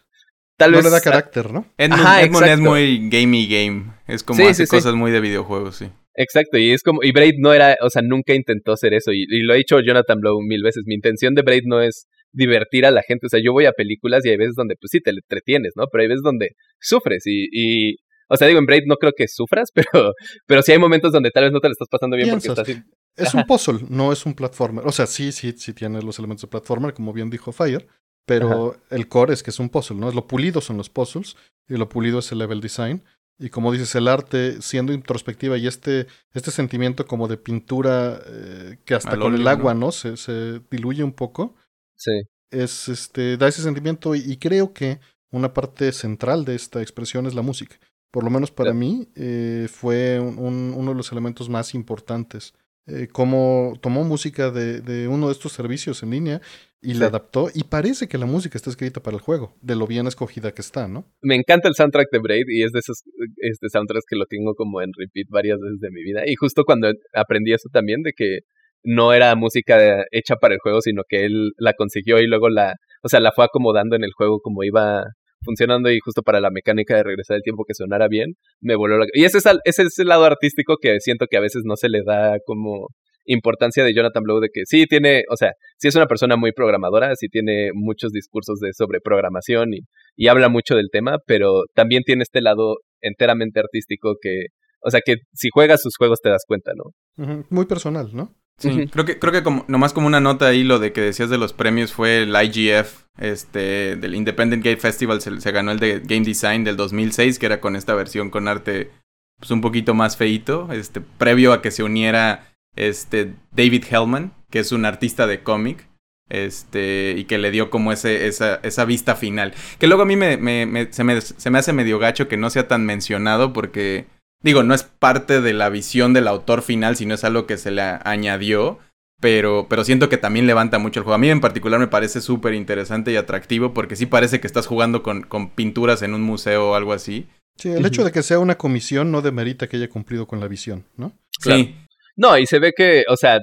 Tal no vez. le da carácter, ¿no? Edmund, Ajá, Edmund es muy gamey game. Es como sí, hace sí, cosas sí. muy de videojuegos, sí. Exacto, y es como, y Braid no era, o sea, nunca intentó hacer eso, y, y, lo ha dicho Jonathan Blow mil veces, mi intención de Braid no es divertir a la gente. O sea, yo voy a películas y hay veces donde, pues sí, te entretienes, ¿no? Pero hay veces donde sufres y, y o sea, digo, en Braid no creo que sufras, pero, pero sí hay momentos donde tal vez no te lo estás pasando bien porque estás... Es un puzzle, no es un platformer. O sea, sí, sí, sí tiene los elementos de platformer, como bien dijo Fire, pero el core es que es un puzzle, ¿no? Es lo pulido son los puzzles y lo pulido es el level design. Y como dices, el arte siendo introspectiva y este, este sentimiento como de pintura eh, que hasta con el agua, ¿no? Se, se, diluye un poco. Sí. Es, este, da ese sentimiento y, creo que una parte central de esta expresión es la música. Por lo menos para mí eh, fue un, uno de los elementos más importantes eh, cómo tomó música de, de, uno de estos servicios en línea y la adaptó y parece que la música está escrita para el juego, de lo bien escogida que está, ¿no? Me encanta el soundtrack de Braid y es de esos este soundtracks que lo tengo como en repeat varias veces de mi vida y justo cuando aprendí eso también de que no era música hecha para el juego, sino que él la consiguió y luego la, o sea, la fue acomodando en el juego como iba funcionando y justo para la mecánica de regresar el tiempo que sonara bien, me voló la... Y ese es, ese es el lado artístico que siento que a veces no se le da como importancia de Jonathan Blow de que sí tiene, o sea, sí es una persona muy programadora, sí tiene muchos discursos de sobre programación y, y habla mucho del tema, pero también tiene este lado enteramente artístico que, o sea, que si juegas sus juegos te das cuenta, ¿no? Muy personal, ¿no? Sí, creo que, creo que como, nomás como una nota ahí, lo de que decías de los premios fue el IGF, este, del Independent Game Festival, se, ganó el de Game Design del 2006, que era con esta versión con arte pues un poquito más feito, este, previo a que se uniera este, David Hellman, que es un artista de cómic, este, y que le dio como ese, esa, esa vista final. Que luego a mí me, me, se, me, se me hace medio gacho que no sea tan mencionado porque Digo, no es parte de la visión del autor final, sino es algo que se le añadió. Pero, pero siento que también levanta mucho el juego. A mí en particular me parece súper interesante y atractivo porque sí parece que estás jugando con, con pinturas en un museo o algo así. Sí, el hecho de que sea una comisión no demerita que haya cumplido con la visión, ¿no? Sí. No, y se ve que, o sea,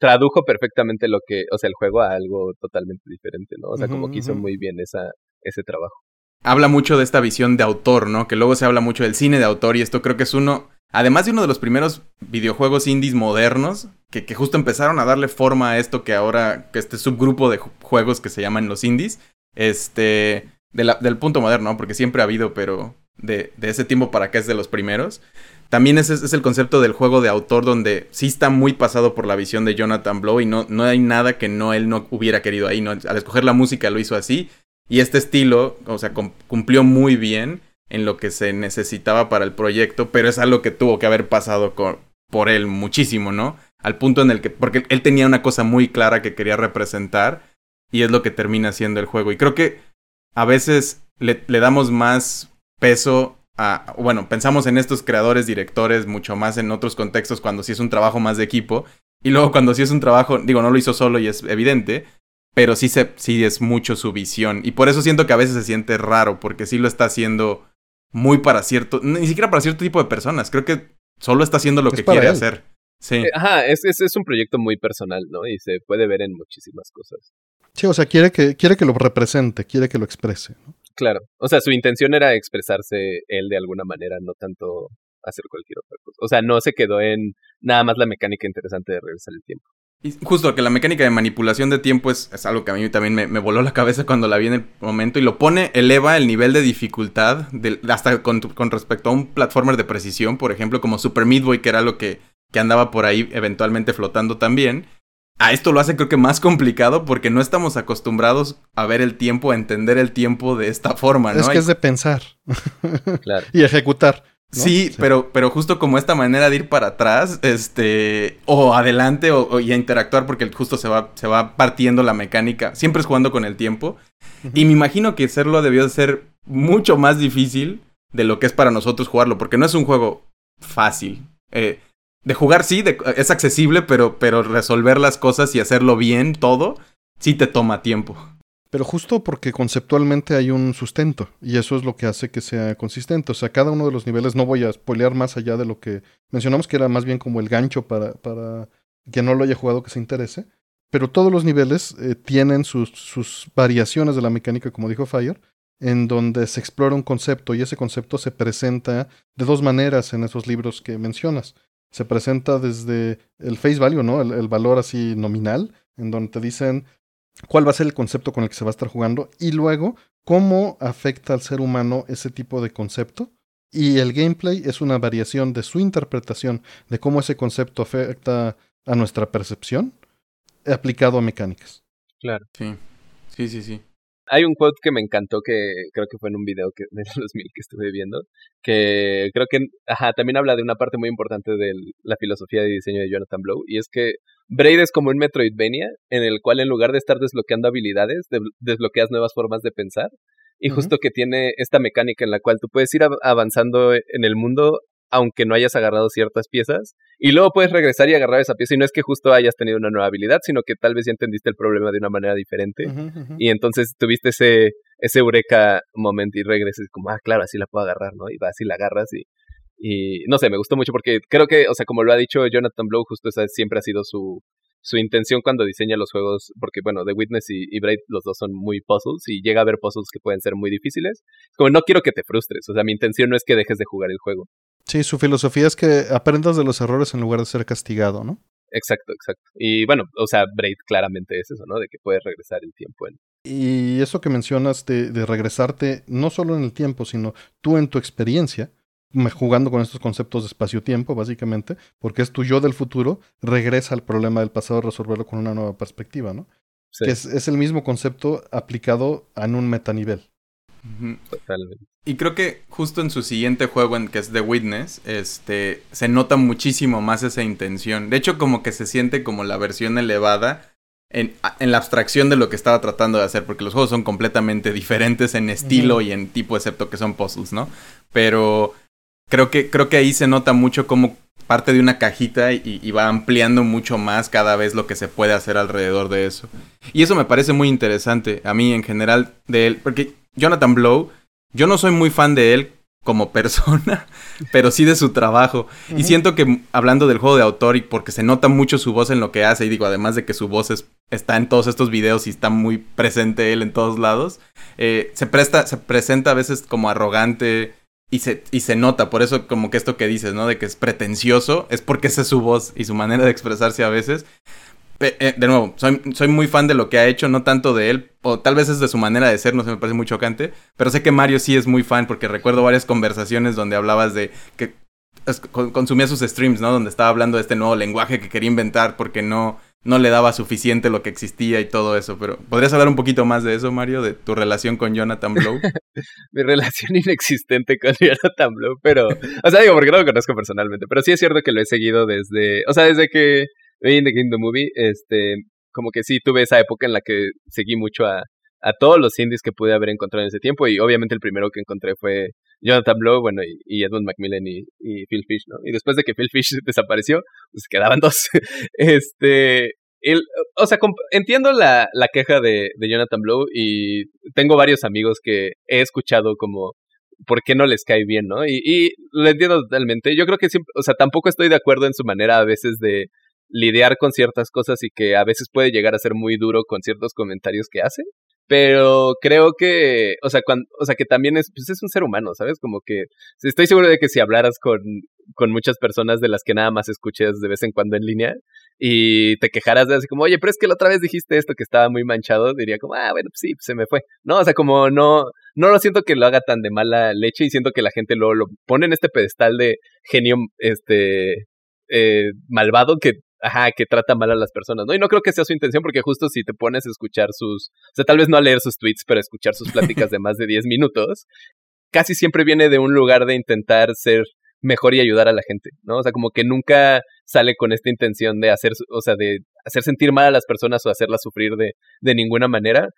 tradujo perfectamente lo que, o sea, el juego a algo totalmente diferente, ¿no? O sea, como que hizo muy bien esa, ese trabajo habla mucho de esta visión de autor, ¿no? Que luego se habla mucho del cine de autor y esto creo que es uno, además de uno de los primeros videojuegos indies modernos, que, justo empezaron a darle forma a esto que ahora, que este subgrupo de juegos que se llaman los indies, este, del punto moderno, ¿no? Porque siempre ha habido, pero de, ese tiempo para acá es de los primeros. También es el concepto del juego de autor donde sí está muy pasado por la visión de Jonathan Blow y no, no hay nada que no él no hubiera querido ahí. Al escoger la música lo hizo así y este estilo, o sea, cumplió muy bien en lo que se necesitaba para el proyecto, pero es algo que tuvo que haber pasado por él muchísimo, ¿no? Al punto en el que, porque él tenía una cosa muy clara que quería representar y es lo que termina siendo el juego. Y creo que a veces le, le damos más peso a, bueno, pensamos en estos creadores, directores, mucho más en otros contextos cuando sí es un trabajo más de equipo. Y luego cuando sí es un trabajo, digo, no lo hizo solo y es evidente, pero sí, se, sí es mucho su visión. Y por eso siento que a veces se siente raro, porque sí lo está haciendo muy para cierto, ni siquiera para cierto tipo de personas. Creo que solo está haciendo lo que quiere hacer. Sí. Eh, ajá, es, es, es, un proyecto muy personal, ¿no? Y se puede ver en muchísimas cosas. Sí, o sea, quiere que, quiere que lo represente, quiere que lo exprese. ¿no? Claro, o sea, su intención era expresarse él de alguna manera, no tanto hacer cualquier otra cosa. O sea, no se quedó en nada más la mecánica interesante de regresar el tiempo. Y justo que la mecánica de manipulación de tiempo es, es algo que a mí también me, me, voló la cabeza cuando la vi en el momento y lo pone, eleva el nivel de dificultad hasta con, con, respecto a un platformer de precisión, por ejemplo, como Super Meat Boy, que era lo que, que andaba por ahí eventualmente flotando también. A esto lo hace creo que más complicado porque no estamos acostumbrados a ver el tiempo, a entender el tiempo de esta forma, ¿no? Es que es de pensar y ejecutar. Sí, Pero, pero justo como esta manera de ir para atrás, este, o adelante, o, y a interactuar, porque justo se va, se va partiendo la mecánica, siempre es jugando con el tiempo. Y me imagino que serlo debió de ser mucho más difícil de lo que es para nosotros jugarlo, porque no es un juego fácil. Eh, de jugar sí, es accesible, pero, pero resolver las cosas y hacerlo bien todo, sí te toma tiempo. Pero justo porque conceptualmente hay un sustento y eso es lo que hace que sea consistente. O sea, cada uno de los niveles, no voy a spoilear más allá de lo que mencionamos, que era más bien como el gancho para, para quien no lo haya jugado que se interese. Pero todos los niveles eh, tienen sus, sus variaciones de la mecánica, como dijo Fire, en donde se explora un concepto y ese concepto se presenta de dos maneras en esos libros que mencionas. Se presenta desde el face value, ¿no? El, el valor así nominal, en donde te dicen cuál va a ser el concepto con el que se va a estar jugando y luego cómo afecta al ser humano ese tipo de concepto. Y el gameplay es una variación de su interpretación de cómo ese concepto afecta a nuestra percepción aplicado a mecánicas. Claro. Sí, sí, sí, sí. Hay un quote que me encantó que creo que fue en un video que, de los mil que estuve viendo, que creo que ajá, también habla de una parte muy importante de la filosofía de diseño de Jonathan Blow, y es que Braid es como un Metroidvania en el cual en lugar de estar desbloqueando habilidades, desbloqueas nuevas formas de pensar, y justo que tiene esta mecánica en la cual tú puedes ir avanzando en el mundo aunque no hayas agarrado ciertas piezas, y luego puedes regresar y agarrar esa pieza, y no es que justo hayas tenido una nueva habilidad, sino que tal vez ya entendiste el problema de una manera diferente, y entonces tuviste ese, ese eureka moment y regreses como, ah, claro, así la puedo agarrar, ¿no? Y vas y la agarras y, y no sé, me gustó mucho porque creo que, o sea, como lo ha dicho Jonathan Blow, justo esa siempre ha sido su, su intención cuando diseña los juegos, porque bueno, The Witness y, y Braid los dos son muy puzzles y llega a haber puzzles que pueden ser muy difíciles. Como no quiero que te frustres, o sea, mi intención no es que dejes de jugar el juego. Sí, su filosofía es que aprendas de los errores en lugar de ser castigado, ¿no? Exacto, exacto. Y bueno, o sea, Braid claramente es eso, ¿no? De que puedes regresar el tiempo en... Y eso que mencionas de, de regresarte, no solo en el tiempo, sino tú en tu experiencia, jugando con estos conceptos de espacio-tiempo, básicamente, porque es tu yo del futuro, regresa al problema del pasado a resolverlo con una nueva perspectiva, ¿no? Que es, es, el mismo concepto aplicado en un metanivel. Totalmente. Y creo que justo en su siguiente juego, en que es The Witness, este, se nota muchísimo más esa intención. De hecho, como que se siente como la versión elevada en, en, la abstracción de lo que estaba tratando de hacer, porque los juegos son completamente diferentes en estilo y en tipo, excepto que son puzzles, ¿no? Pero creo que, creo que ahí se nota mucho como parte de una cajita y, y, va ampliando mucho más cada vez lo que se puede hacer alrededor de eso. Y eso me parece muy interesante a mí en general de él, porque Jonathan Blow, yo no soy muy fan de él como persona, pero sí de su trabajo. Y siento que hablando del juego de autor y porque se nota mucho su voz en lo que hace, y digo, además de que su voz es, está en todos estos videos y está muy presente él en todos lados, eh, se, presta, se presenta a veces como arrogante, y se, y se nota, por eso como que esto que dices, ¿no? De que es pretencioso, es porque esa es su voz y su manera de expresarse a veces. Eh, de nuevo, soy, soy muy fan de lo que ha hecho, no tanto de él, o tal vez es de su manera de ser, no sé, me parece muy chocante, pero sé que Mario sí es muy fan porque recuerdo varias conversaciones donde hablabas de que consumía sus streams, ¿no? Donde estaba hablando de este nuevo lenguaje que quería inventar porque no, no le daba suficiente lo que existía y todo eso. Pero ¿podrías hablar un poquito más de eso, Mario? De tu relación con Jonathan Blow. Mi relación inexistente con Jonathan Blow, pero... O sea, digo, porque no lo conozco personalmente, pero sí es cierto que lo he seguido desde... O sea, desde que vi The Kingdom Movie, este... Como que sí tuve esa época en la que seguí mucho a, a todos los indies que pude haber encontrado en ese tiempo y obviamente el primero que encontré fue Jonathan Blow, bueno, y, Edmund Macmillan y, y, Phil Fish, ¿no? Y después de que Phil Fish desapareció, pues quedaban dos. este, el, o sea, entiendo la, la queja de, de, Jonathan Blow y tengo varios amigos que he escuchado como por qué no les cae bien, ¿no? Y, y lo entiendo totalmente. Yo creo que siempre, o sea, tampoco estoy de acuerdo en su manera a veces de lidiar con ciertas cosas y que a veces puede llegar a ser muy duro con ciertos comentarios que hace. Pero creo que, o sea, cuando, o sea, que también es, pues es un ser humano, ¿sabes? Como que estoy seguro de que si hablaras con, con muchas personas de las que nada más escuches de vez en cuando en línea y te quejaras de así como, oye, pero es que la otra vez dijiste esto que estaba muy manchado, diría como, ah, bueno, pues sí, se me fue. No, o sea, como no, no lo siento que lo haga tan de mala leche y siento que la gente lo, lo pone en este pedestal de genio, este, eh, malvado que ajá, que trata mal a las personas, ¿no? Y no creo que sea su intención porque justo si te pones a escuchar sus, o sea, tal vez no a leer sus tweets, pero a escuchar sus pláticas de más de 10 minutos, casi siempre viene de un lugar de intentar ser mejor y ayudar a la gente, ¿no? O sea, como que nunca sale con esta intención de hacer, o sea, de hacer sentir mal a las personas o hacerlas sufrir de, de ninguna manera.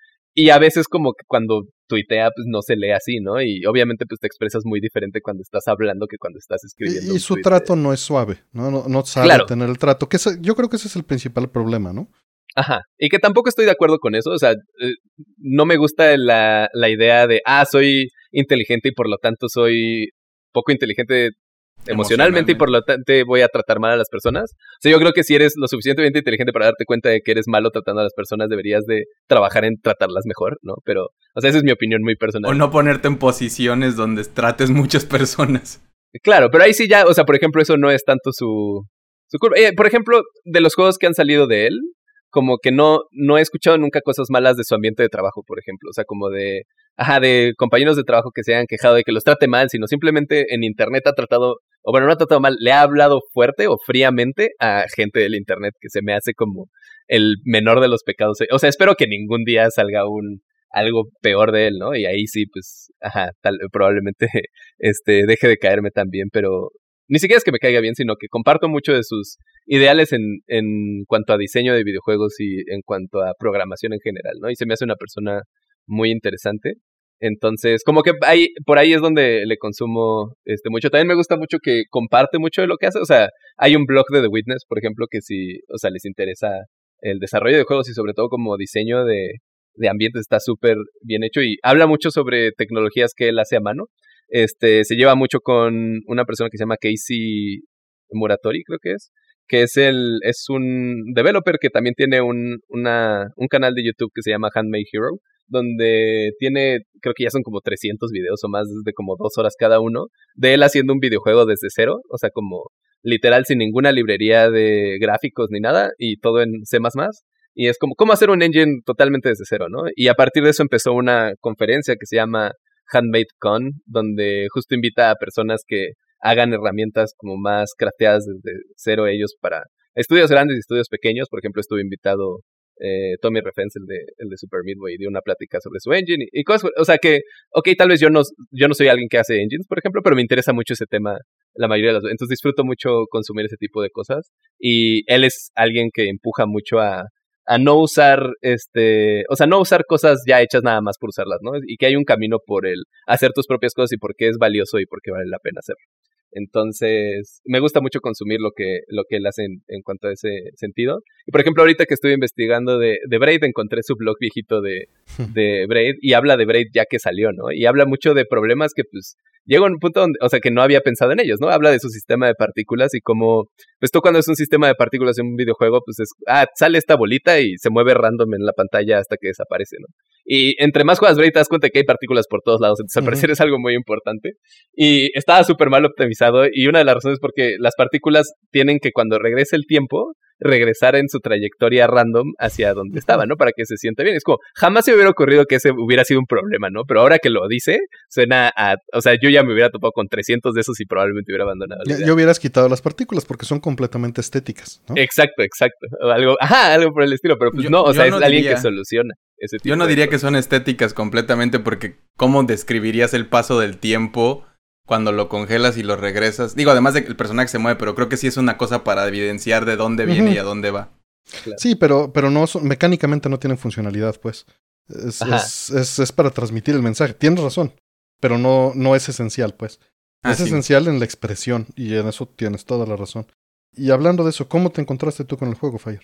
Y a veces como que cuando tuitea, pues no se lee así, ¿no? Y obviamente pues te expresas muy diferente cuando estás hablando que cuando estás escribiendo. Y, y su trato no es suave, ¿no? No, no sabe tener el trato, que yo creo que ese es el principal problema, ¿no? Ajá, y que tampoco estoy de acuerdo con eso, o sea, eh, no me gusta la, la idea de, ah, soy inteligente y por lo tanto soy poco inteligente emocionalmente y por lo tanto voy a tratar mal a las personas. O sea, yo creo que si eres lo suficientemente inteligente para darte cuenta de que eres malo tratando a las personas, deberías de trabajar en tratarlas mejor, ¿no? Pero, o sea, esa es mi opinión muy personal. O no ponerte en posiciones donde trates muchas personas. Claro, pero ahí sí ya, o sea, por ejemplo, eso no es tanto su, su curva. Eh, por ejemplo, de los juegos que han salido de él, como que no, no he escuchado nunca cosas malas de su ambiente de trabajo, por ejemplo. O sea, como de, ajá, de compañeros de trabajo que se hayan quejado de que los trate mal, sino simplemente en internet ha tratado, o bueno, no ha tratado mal, le ha hablado fuerte o fríamente a gente del internet que se me hace como el menor de los pecados. O sea, espero que ningún día salga un algo peor de él, ¿no? Y ahí sí, pues, ajá, tal, probablemente este deje de caerme también, pero ni siquiera es que me caiga bien, sino que comparto mucho de sus ideales en, en cuanto a diseño de videojuegos y en cuanto a programación en general, ¿no? Y se me hace una persona muy interesante. Entonces, como que ahí, por ahí es donde le consumo este mucho. También me gusta mucho que comparte mucho de lo que hace. O sea, hay un blog de The Witness, por ejemplo, que si, o sea, les interesa el desarrollo de juegos y sobre todo como diseño de, de ambientes está súper bien hecho y habla mucho sobre tecnologías que él hace a mano. Este, se lleva mucho con una persona que se llama Casey Muratori, creo que es, que es el, es un developer que también tiene un, una, un canal de YouTube que se llama Handmade Hero, donde tiene, creo que ya son como 300 videos o más de como dos horas cada uno, de él haciendo un videojuego desde cero, o sea, como literal sin ninguna librería de gráficos ni nada, y todo en C++. Y es como, ¿cómo hacer un engine totalmente desde cero, no? Y a partir de eso empezó una conferencia que se llama Handmade Con, donde justo invita a personas que hagan herramientas como más crafteadas desde cero ellos para estudios grandes y estudios pequeños. Por ejemplo, estuve invitado eh, Tommy Refens, el de, el de Super Midway, dio una plática sobre su engine y, cosas. O sea que, ok, tal vez yo no, yo no soy alguien que hace engines, por ejemplo, pero me interesa mucho ese tema la mayoría de las Entonces disfruto mucho consumir ese tipo de cosas. Y él es alguien que empuja mucho a, a no usar, este, o sea, no usar cosas ya hechas nada más por usarlas, ¿no? Y que hay un camino por el hacer tus propias cosas y por qué es valioso y por qué vale la pena hacerlo. Entonces, me gusta mucho consumir lo que, lo que él hace en, cuanto a ese sentido. Y por ejemplo, ahorita que estuve investigando de, de Braid, encontré su blog viejito de, de Braid y habla de Braid ya que salió, ¿no? Y habla mucho de problemas que pues llega a un punto donde, o sea, que no había pensado en ellos, ¿no? Habla de su sistema de partículas y cómo, pues tú cuando es un sistema de partículas en un videojuego, pues es, ah, sale esta bolita y se mueve random en la pantalla hasta que desaparece, ¿no? Y entre más juegas Braid te das cuenta que hay partículas por todos lados, entonces al parecer es algo muy importante. Y estaba súper mal optimizado y una de las razones es porque las partículas tienen que cuando regrese el tiempo, regresar en su trayectoria random hacia donde estaba, ¿no? Para que se sienta bien. Es como, jamás se me hubiera ocurrido que ese hubiera sido un problema, ¿no? Pero ahora que lo dice, suena a, o sea, yo ya me hubiera topado con 300 de esos y probablemente hubiera abandonado. Ya, hubieras quitado las partículas porque son completamente estéticas, ¿no? Exacto, exacto. algo, ajá, algo por el estilo, pero pues no, o sea, es alguien que soluciona. Ese tipo yo no diría que son estéticas completamente porque ¿cómo describirías el paso del tiempo cuando lo congelas y lo regresas. Digo, además de que el personaje se mueve, pero creo que sí es una cosa para evidenciar de dónde viene y a dónde va. Sí, pero, pero no mecánicamente no tienen funcionalidad, pues. Es, es, es, para transmitir el mensaje. Tienes razón, pero no, no es esencial, pues. Ah, es esencial en la expresión y en eso tienes toda la razón. Y hablando de eso, ¿cómo te encontraste tú con el juego, Fire?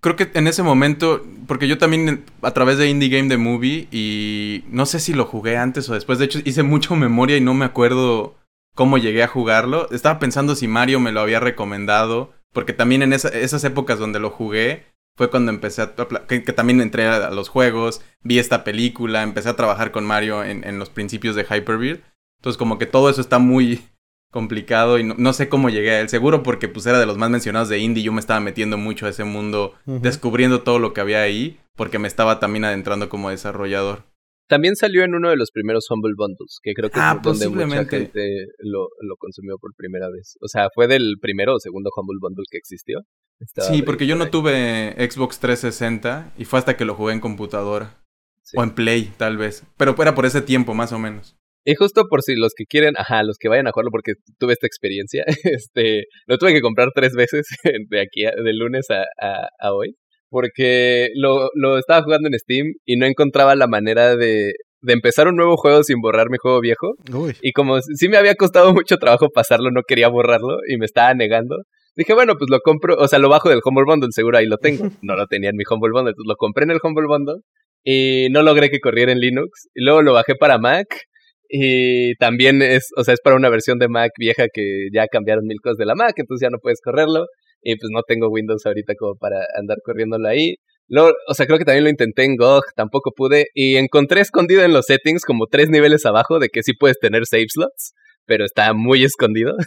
Creo que en ese momento, porque yo también a través de Indie Game The Movie y no sé si lo jugué antes o después, de hecho hice mucho memoria y no me acuerdo cómo llegué a jugarlo. Estaba pensando si Mario me lo había recomendado, porque también en esas épocas donde lo jugué fue cuando empecé a... Que, también entré a los juegos, vi esta película, empecé a trabajar con Mario en, en los principios de Hyperbeard. Entonces como que todo eso está muy complicado y no, sé cómo llegué a él. Seguro porque pues era de los más mencionados de indie. Yo me estaba metiendo mucho a ese mundo, descubriendo todo lo que había ahí, porque me estaba también adentrando como desarrollador. También salió en uno de los primeros Humble Bundles, que creo que ah, es donde mucha gente lo, lo, consumió por primera vez. O sea, fue del primero o segundo Humble Bundle que existió. sí, porque yo no tuve Xbox 360 y fue hasta que lo jugué en computadora. O en Play, tal vez. Pero era por ese tiempo, más o menos. Y justo por si los que quieren, ajá, los que vayan a jugarlo porque tuve esta experiencia, este, lo tuve que comprar tres veces de aquí, de lunes a, a, hoy, porque lo, lo estaba jugando en Steam y no encontraba la manera de, de empezar un nuevo juego sin borrar mi juego viejo. Y como sí me había costado mucho trabajo pasarlo, no quería borrarlo y me estaba negando. Dije, bueno, pues lo compro, o sea, lo bajo del Humble Bundle, seguro ahí lo tengo. No lo tenía en mi Humble Bundle, entonces lo compré en el Humble Bundle y no logré que corriera en Linux. Y luego lo bajé para Mac y también es, o sea, es para una versión de Mac vieja que ya cambiaron mil cosas de la Mac, entonces ya no puedes correrlo. Y pues no tengo Windows ahorita como para andar corriéndolo ahí. Luego, o sea, creo que también lo intenté en GOG, tampoco pude. Y encontré escondido en los settings, como tres niveles abajo, de que sí puedes tener save slots, pero está muy escondido.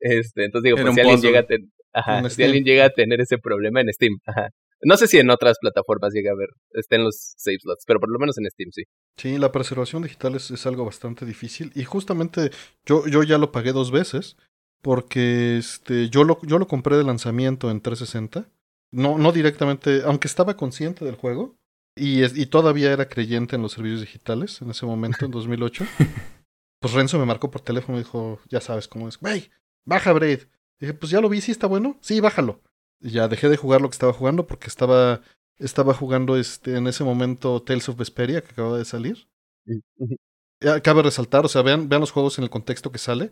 Este, entonces digo, pues si alguien, llega a si alguien llega a tener ese problema en Steam, ajá, No sé si en otras plataformas llega a ver, estén los save slots, pero por lo menos en Steam sí. Sí, la preservación digital es, es algo bastante difícil. Y justamente yo, yo ya lo pagué dos veces. Porque este, yo, lo, yo lo compré de lanzamiento en 360. No, no directamente, aunque estaba consciente del juego. Y, y todavía era creyente en los servicios digitales en ese momento, en 2008. pues Renzo me marcó por teléfono y dijo, ya sabes cómo es. Wey, baja Braid. Dije, pues ya lo vi, sí está bueno. Sí, bájalo. Ya dejé de jugar lo que estaba jugando porque estaba, estaba jugando este, en ese momento Tales of Vesperia que acaba de salir. Cabe resaltar, o sea, vean, vean los juegos en el contexto que sale.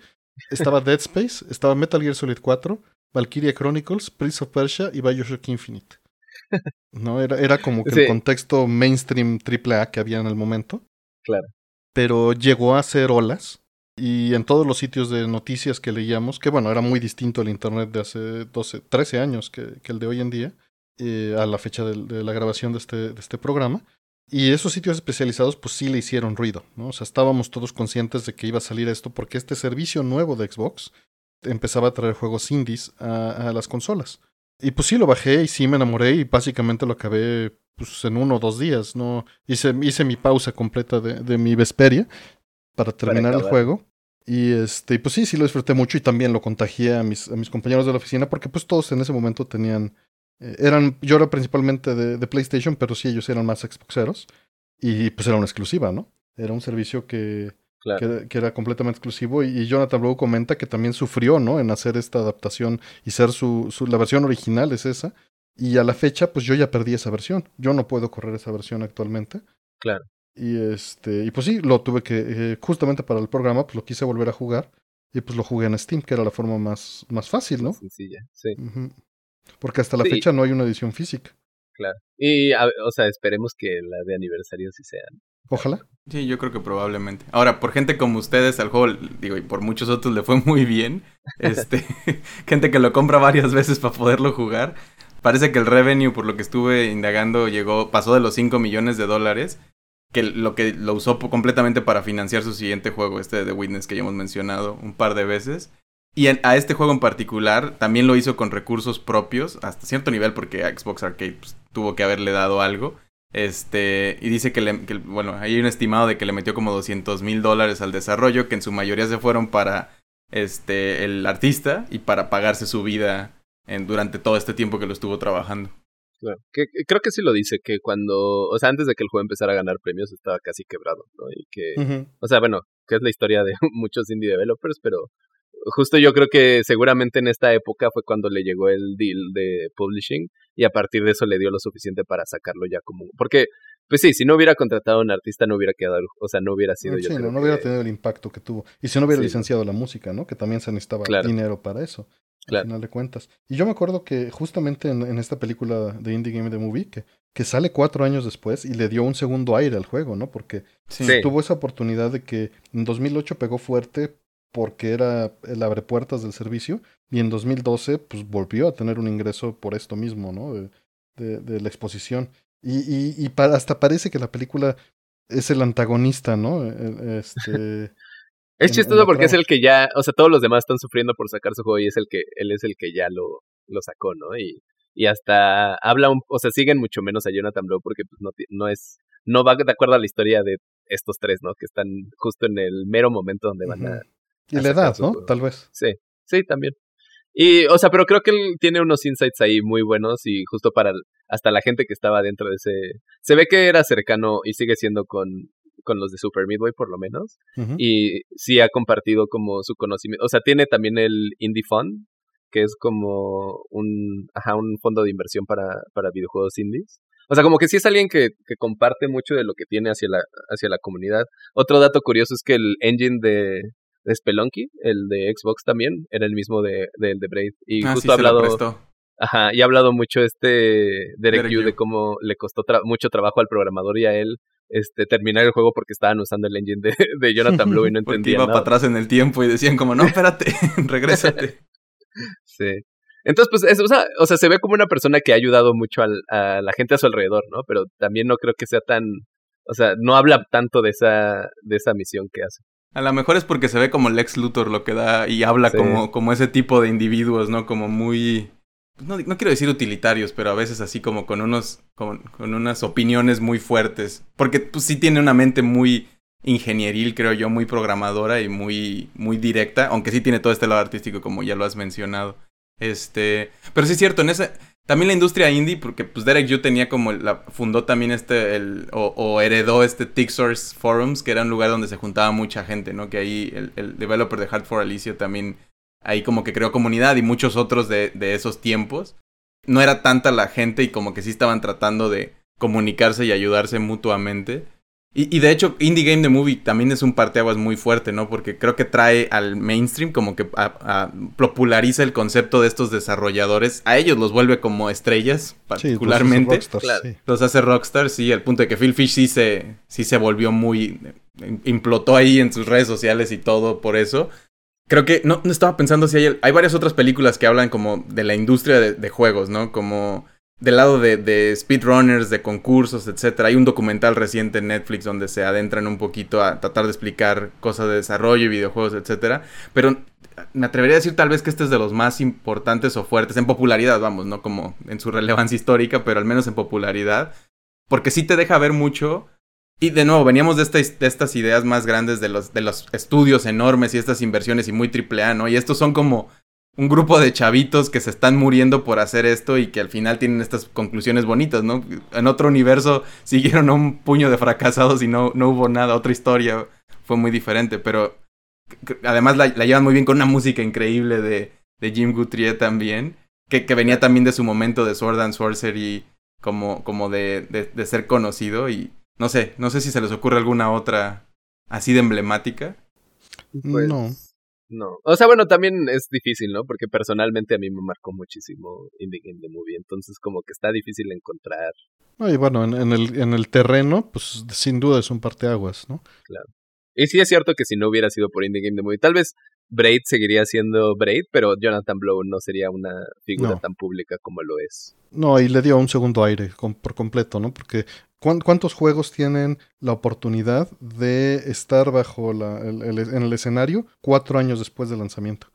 Estaba Dead Space, estaba Metal Gear Solid 4, Valkyria Chronicles, Prince of Persia y Bioshock Infinite. No, era, era como que el contexto mainstream AAA que había en el momento. Claro. Pero llegó a ser olas y en todos los sitios de noticias que leíamos, que bueno, era muy distinto el Internet de hace 12, 13 años que, el de hoy en día, eh, a la fecha de, la grabación de este, de este programa. Y esos sitios especializados pues sí le hicieron ruido, ¿no? O sea, estábamos todos conscientes de que iba a salir esto porque este servicio nuevo de Xbox empezaba a traer juegos indies a, a las consolas. Y pues sí lo bajé y sí me enamoré y básicamente lo acabé pues en uno o dos días, ¿no? Hice, hice mi pausa completa de, de mi Vesperia para terminar para el juego. Y este, pues sí, sí lo disfruté mucho y también lo contagié a mis, a mis compañeros de la oficina porque pues todos en ese momento tenían, eh, eran, yo era principalmente de, de, PlayStation, pero sí ellos eran más Xboxeros y pues era una exclusiva, ¿no? Era un servicio que, claro. que, que, era completamente exclusivo y, y Jonathan luego comenta que también sufrió, ¿no? En hacer esta adaptación y ser su, su, la versión original es esa. Y a la fecha, pues yo ya perdí esa versión. Yo no puedo correr esa versión actualmente. Claro. Y este, y pues sí, lo tuve que, eh, justamente para el programa, pues lo quise volver a jugar. Y pues lo jugué en Steam, que era la forma más, más fácil, ¿no? Sencilla, sí. Uh -huh. Porque hasta la sí. fecha no hay una edición física. Claro. Y, a, o sea, esperemos que la de aniversario sí sea. Ojalá. Sí, yo creo que probablemente. Ahora, por gente como ustedes, al juego, digo, y por muchos otros le fue muy bien. Este, gente que lo compra varias veces para poderlo jugar. Parece que el revenue, por lo que estuve indagando, llegó, pasó de los 5 millones de dólares que lo que lo usó completamente para financiar su siguiente juego, este de The Witness que ya hemos mencionado un par de veces. Y a este juego en particular también lo hizo con recursos propios, hasta cierto nivel, porque Xbox Arcade pues, tuvo que haberle dado algo. Este, y dice que, le, bueno, hay un estimado de que le metió como 200 mil dólares al desarrollo, que en su mayoría se fueron para este, el artista y para pagarse su vida durante todo este tiempo que lo estuvo trabajando. Claro. Que, creo que sí lo dice, que cuando, o sea, antes de que el juego empezara a ganar premios estaba casi quebrado, ¿no? Y que, uh -huh. o sea, bueno, que es la historia de muchos indie developers, pero justo yo creo que seguramente en esta época fue cuando le llegó el deal de publishing y a partir de eso le dio lo suficiente para sacarlo ya como, porque pues sí, si no hubiera contratado a un artista no hubiera quedado, o sea, no hubiera sido sí, yo no, creo no hubiera tenido el impacto que tuvo. Y si no hubiera sí. licenciado la música, ¿no? Que también se necesitaba claro. dinero para eso. Claro. Al final de cuentas. Y yo me acuerdo que justamente en, en, esta película de Indie Game The Movie, que, que sale cuatro años después y le dio un segundo aire al juego, ¿no? Porque sí. tuvo esa oportunidad de que en 2008 pegó fuerte porque era el abrepuertas del servicio y en 2012 pues volvió a tener un ingreso por esto mismo, ¿no? De, de, de la exposición. Y, y, y para, hasta parece que la película es el antagonista, ¿no? Este... Es chistoso porque trama. es el que ya, o sea, todos los demás están sufriendo por sacar su juego y es el que, él es el que ya lo, lo sacó, ¿no? Y, y hasta habla un, o sea, siguen mucho menos a Jonathan Blow porque pues, no, no es, no va de acuerdo a la historia de estos tres, ¿no? Que están justo en el mero momento donde van uh -huh. a... Y la edad, ¿no? Juego. Tal vez. Sí, sí, también. Y, o sea, pero creo que él tiene unos insights ahí muy buenos y justo para hasta la gente que estaba dentro de ese... Se ve que era cercano y sigue siendo con, con los de Super Midway por lo menos. Uh -huh. Y sí ha compartido como su conocimiento. O sea, tiene también el Indie Fund, que es como un, ajá, un fondo de inversión para, para videojuegos indies. O sea, como que sí es alguien que, que comparte mucho de lo que tiene hacia la, hacia la comunidad. Otro dato curioso es que el engine de, de Spelunky, el de Xbox también, era el mismo de, de, de Braid. Y ah, justo sí, ha hablado. Ajá, y ha hablado mucho este Derek, Yu de cómo le costó tra mucho trabajo al programador y a él este, terminar el juego porque estaban usando el engine de, de Jonathan Blow y no entendían. iba nada. para atrás en el tiempo y decían como, no, espérate, regrésate. sí. Entonces, pues, es, o, sea, o sea, se ve como una persona que ha ayudado mucho al, a la gente a su alrededor, ¿no? Pero también no creo que sea tan, o sea, no habla tanto de esa, de esa misión que hace. A lo mejor es porque se ve como Lex Luthor lo que da y habla sí. como, como ese tipo de individuos, ¿no? Como muy no, no, quiero decir utilitarios, pero a veces así como con unos, con, con, unas opiniones muy fuertes. Porque pues sí tiene una mente muy ingenieril, creo yo, muy programadora y muy, muy directa, aunque sí tiene todo este lado artístico como ya lo has mencionado. Este, pero sí es cierto, en ese, también la industria indie, porque pues Derek Yu tenía como, fundó también este, el, o, o heredó este Tixors Forums, que era un lugar donde se juntaba mucha gente, ¿no? Que ahí el, el developer de Hard for Alicia también ahí como que creó comunidad y muchos otros de, de esos tiempos. No era tanta la gente y como que sí estaban tratando de comunicarse y ayudarse mutuamente. Y, y, de hecho, Indie Game The Movie también es un parteaguas muy fuerte, ¿no? Porque creo que trae al mainstream, como que a, a, populariza el concepto de estos desarrolladores. A ellos los vuelve como estrellas, particularmente. Sí, los, hace rockstars, claro. sí. los hace rockstars, sí, al punto de que Phil Fish sí se, sí se volvió muy... implotó ahí en sus redes sociales y todo por eso. Creo que no, no estaba pensando si hay, hay varias otras películas que hablan como de la industria de, de juegos, ¿no? Como del lado de, speedrunners, de concursos, etcétera. Hay un documental reciente en Netflix donde se adentran un poquito a tratar de explicar cosas de desarrollo y videojuegos, etcétera. Pero me atrevería a decir tal vez que este es de los más importantes o fuertes en popularidad, vamos, no como en su relevancia histórica, pero al menos en popularidad, porque sí te deja ver mucho. Y de nuevo, veníamos de estas ideas más grandes de los, de los estudios enormes y estas inversiones y muy triple A, ¿no? Y estos son como un grupo de chavitos que se están muriendo por hacer esto y que al final tienen estas conclusiones bonitas, ¿no? En otro universo siguieron a un puño de fracasados y no, no hubo nada, otra historia fue muy diferente, pero además la, la llevan muy bien con una música increíble de, de Jim Guthrie también, que, que, venía también de su momento de Sword and Sorcery como, como de, de, de ser conocido y no sé, no sé si se les ocurre alguna otra así de emblemática. Pues... No. No. O sea, bueno, también es difícil, ¿no? Porque personalmente a mí me marcó muchísimo Indie Game The Movie. Entonces, como que está difícil encontrar. No, y bueno, en, en, el, en el terreno, pues sin duda es un parteaguas, ¿no? Claro. Y sí es cierto que si no hubiera sido por Indie Game The Movie, tal vez Braid seguiría siendo Braid, pero Jonathan Blow no sería una figura no. tan pública como lo es. No, y le dio un segundo aire con, por completo, ¿no? Porque ¿cuántos juegos tienen la oportunidad de estar bajo la, el, el, en el escenario cuatro años después del lanzamiento?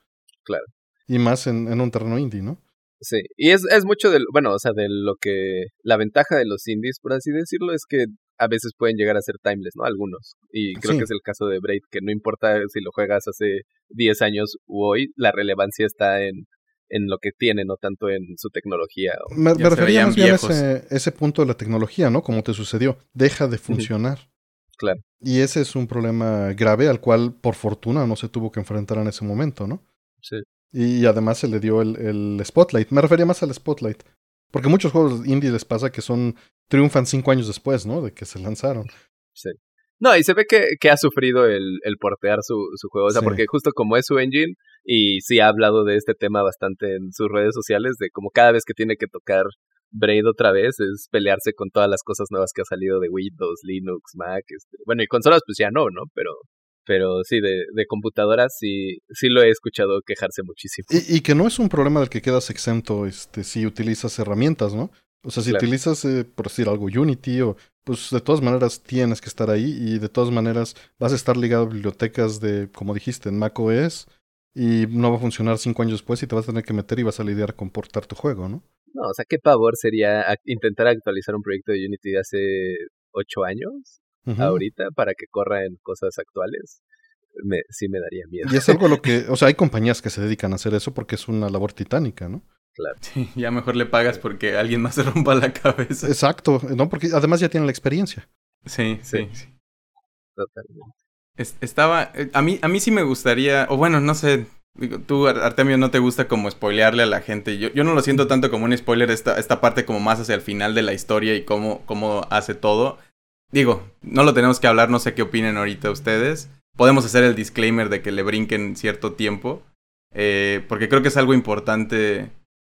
Claro. Y más en, en un terreno indie, ¿no? Sí, y es, es mucho del, bueno, o sea, de lo que, la ventaja de los indies, por así decirlo, es que a veces pueden llegar a ser timeless, ¿no? Algunos. Y creo sí. que es el caso de Braid, que no importa si lo juegas hace 10 años u hoy, la relevancia está en, en lo que tiene, no tanto en su tecnología. O... Me, me refería más bien a ese, ese, punto de la tecnología, ¿no? Como te sucedió. Deja de funcionar. Uh -huh. Claro. Y ese es un problema grave al cual, por fortuna, no se tuvo que enfrentar en ese momento, ¿no? Sí. Y además se le dio el, el spotlight. Me refería más al spotlight. Porque muchos juegos indie les pasa que son triunfan cinco años después, ¿no? De que se lanzaron. Sí. No, y se ve que, que ha sufrido el, el portear su, su juego. O sea, sí. porque justo como es su engine, y sí ha hablado de este tema bastante en sus redes sociales, de como cada vez que tiene que tocar Braid otra vez, es pelearse con todas las cosas nuevas que ha salido de Windows, Linux, Mac. Este, bueno, y consolas pues ya no, ¿no? Pero pero sí, de, de, computadoras sí, sí lo he escuchado quejarse muchísimo. Y, y, que no es un problema del que quedas exento este, si utilizas herramientas, ¿no? O sea, si claro. utilizas, eh, por decir algo, Unity, o, pues de todas maneras tienes que estar ahí y de todas maneras vas a estar ligado a bibliotecas de, como dijiste, en macOS y no va a funcionar cinco años después y te vas a tener que meter y vas a lidiar con portar tu juego, ¿no? No, o sea, qué pavor sería intentar actualizar un proyecto de Unity de hace ocho años Uh -huh. ahorita para que corra en cosas actuales, me, sí me daría miedo. Y es algo lo que, o sea, hay compañías que se dedican a hacer eso porque es una labor titánica, ¿no? Claro. Sí, ya mejor le pagas porque alguien más se rompa la cabeza. Exacto, ¿no? Porque además ya tiene la experiencia. Sí, sí, sí. Totalmente. Es, estaba, eh, a mí, a mí sí me gustaría, o bueno, no sé, tú, Artemio, no te gusta como spoilearle a la gente. Yo, yo no lo siento tanto como un spoiler esta, esta parte como más hacia el final de la historia y cómo, cómo hace todo Digo, no lo tenemos que hablar, no sé qué opinen ahorita ustedes. Podemos hacer el disclaimer de que le brinquen cierto tiempo. Eh, porque creo que es algo importante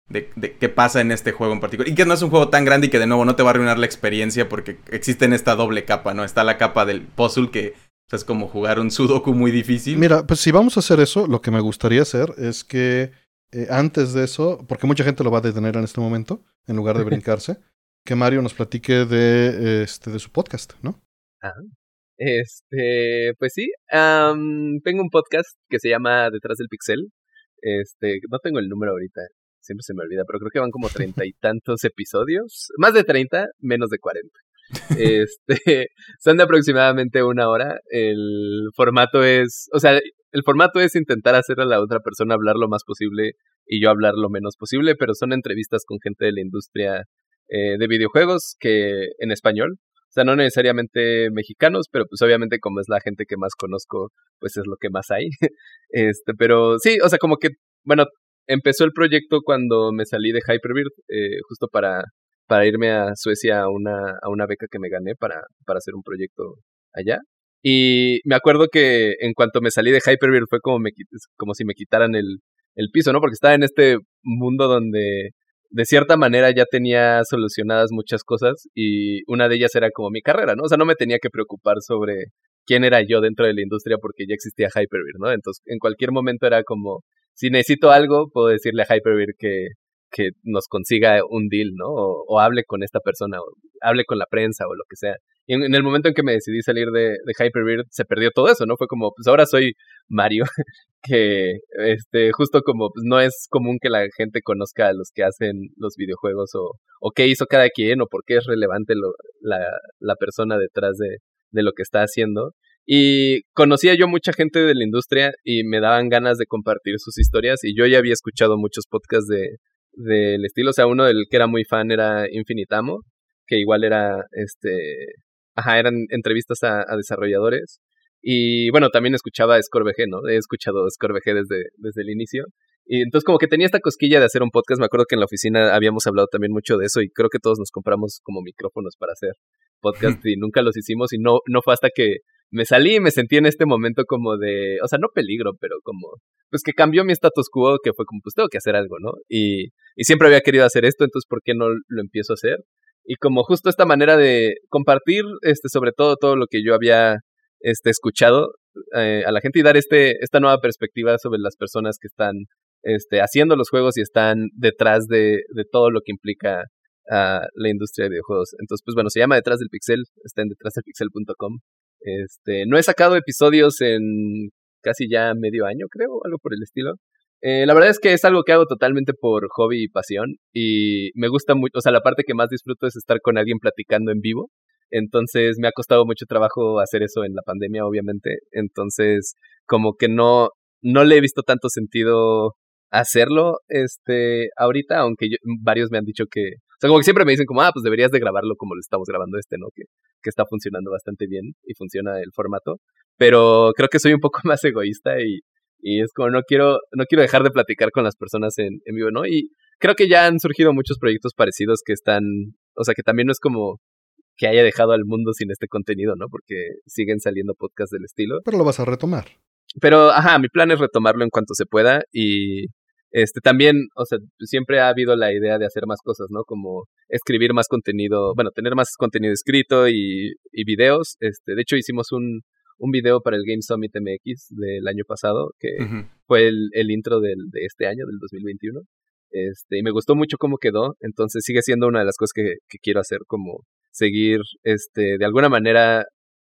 de, de qué pasa en este juego en particular. Y que no es un juego tan grande y que de nuevo no te va a arruinar la experiencia porque existe en esta doble capa, ¿no? Está la capa del puzzle que o sea, es como jugar un sudoku muy difícil. Mira, pues si vamos a hacer eso, lo que me gustaría hacer es que eh, antes de eso, porque mucha gente lo va a detener en este momento, en lugar de brincarse, que Mario nos platique de, este, de su podcast, ¿no? Ah, este, pues sí, um, tengo un podcast que se llama Detrás del Pixel. Este, no tengo el número ahorita. Siempre se me olvida, pero creo que van como treinta y tantos episodios, más de treinta, menos de cuarenta. Este, son de aproximadamente una hora. El formato es, o sea, el formato es intentar hacer a la otra persona hablar lo más posible y yo hablar lo menos posible, pero son entrevistas con gente de la industria eh, de videojuegos que en español. O sea, no necesariamente mexicanos, pero pues obviamente como es la gente que más conozco, pues es lo que más hay. este, pero sí, o sea, como que, bueno, empezó el proyecto cuando me salí de Hyperbird, eh, justo para para irme a Suecia a una, a una beca que me gané para, para hacer un proyecto allá. Y me acuerdo que en cuanto me salí de Hyperbeard fue como, me, como si me quitaran el, el piso, ¿no? Porque estaba en este mundo donde de cierta manera ya tenía solucionadas muchas cosas y una de ellas era como mi carrera, ¿no? O sea, no me tenía que preocupar sobre quién era yo dentro de la industria porque ya existía Hyperbeard, ¿no? Entonces, en cualquier momento era como, si necesito algo, puedo decirle a Hyperbeard que, que nos consiga un deal, ¿no? O, hable con esta persona, o hable con la prensa o lo que sea. Y en, el momento en que me decidí salir de, de Hyperbeard, se perdió todo eso, ¿no? Fue como, pues ahora soy Mario, que este, justo como pues, no es común que la gente conozca a los que hacen los videojuegos o, o qué hizo cada quien o por qué es relevante lo, la, la persona detrás de, de lo que está haciendo. Y conocía yo mucha gente de la industria y me daban ganas de compartir sus historias y yo ya había escuchado muchos podcasts de, del estilo. O sea, uno del que era muy fan era Infinitamo, que igual era, este, ajá, eran entrevistas a, desarrolladores. Y bueno, también escuchaba ScoreVG, ¿no? He escuchado ScoreVG desde, desde el inicio. Y entonces como que tenía esta cosquilla de hacer un podcast. Me acuerdo que en la oficina habíamos hablado también mucho de eso y creo que todos nos compramos como micrófonos para hacer podcast y nunca los hicimos y no, no fue hasta que me salí y me sentí en este momento como de, o sea, no peligro, pero como, pues que cambió mi status quo, que fue como, pues tengo que hacer algo, ¿no? Y, y siempre había querido hacer esto, entonces, ¿por qué no lo empiezo a hacer? Y como justo esta manera de compartir, este, sobre todo todo lo que yo había, este, escuchado eh, a la gente y dar este, esta nueva perspectiva sobre las personas que están, este, haciendo los juegos y están detrás de, de todo lo que implica a la industria de videojuegos. Entonces, pues bueno, se llama Detrás del Pixel, está en detrásdelpixel.com este, no he sacado episodios en casi ya medio año, creo, algo por el estilo. Eh, la verdad es que es algo que hago totalmente por hobby y pasión y me gusta mucho, o sea, la parte que más disfruto es estar con alguien platicando en vivo. Entonces me ha costado mucho trabajo hacer eso en la pandemia, obviamente. Entonces, como que no, no le he visto tanto sentido hacerlo este ahorita, aunque varios me han dicho que, sea, como que siempre me dicen como, ah, pues deberías de grabarlo como lo estamos grabando este, ¿no? Que, que está funcionando bastante bien y funciona el formato. Pero creo que soy un poco más egoísta y, y es como no quiero, no quiero dejar de platicar con las personas en, en vivo, ¿no? Y creo que ya han surgido muchos proyectos parecidos que están, o sea, que también no es como que haya dejado al mundo sin este contenido, ¿no? Porque siguen saliendo podcasts del estilo. Pero lo vas a retomar. Pero, ajá, mi plan es retomarlo en cuanto se pueda y este, también, o sea, siempre ha habido la idea de hacer más cosas, ¿no? Como escribir más contenido, bueno, tener más contenido escrito y, y videos. Este, de hecho, hicimos un, un video para el Game Summit MX del año pasado, que fue el, el intro del, de este año, del 2021. Este, y me gustó mucho cómo quedó, entonces sigue siendo una de las cosas que, que quiero hacer, como seguir, este, de alguna manera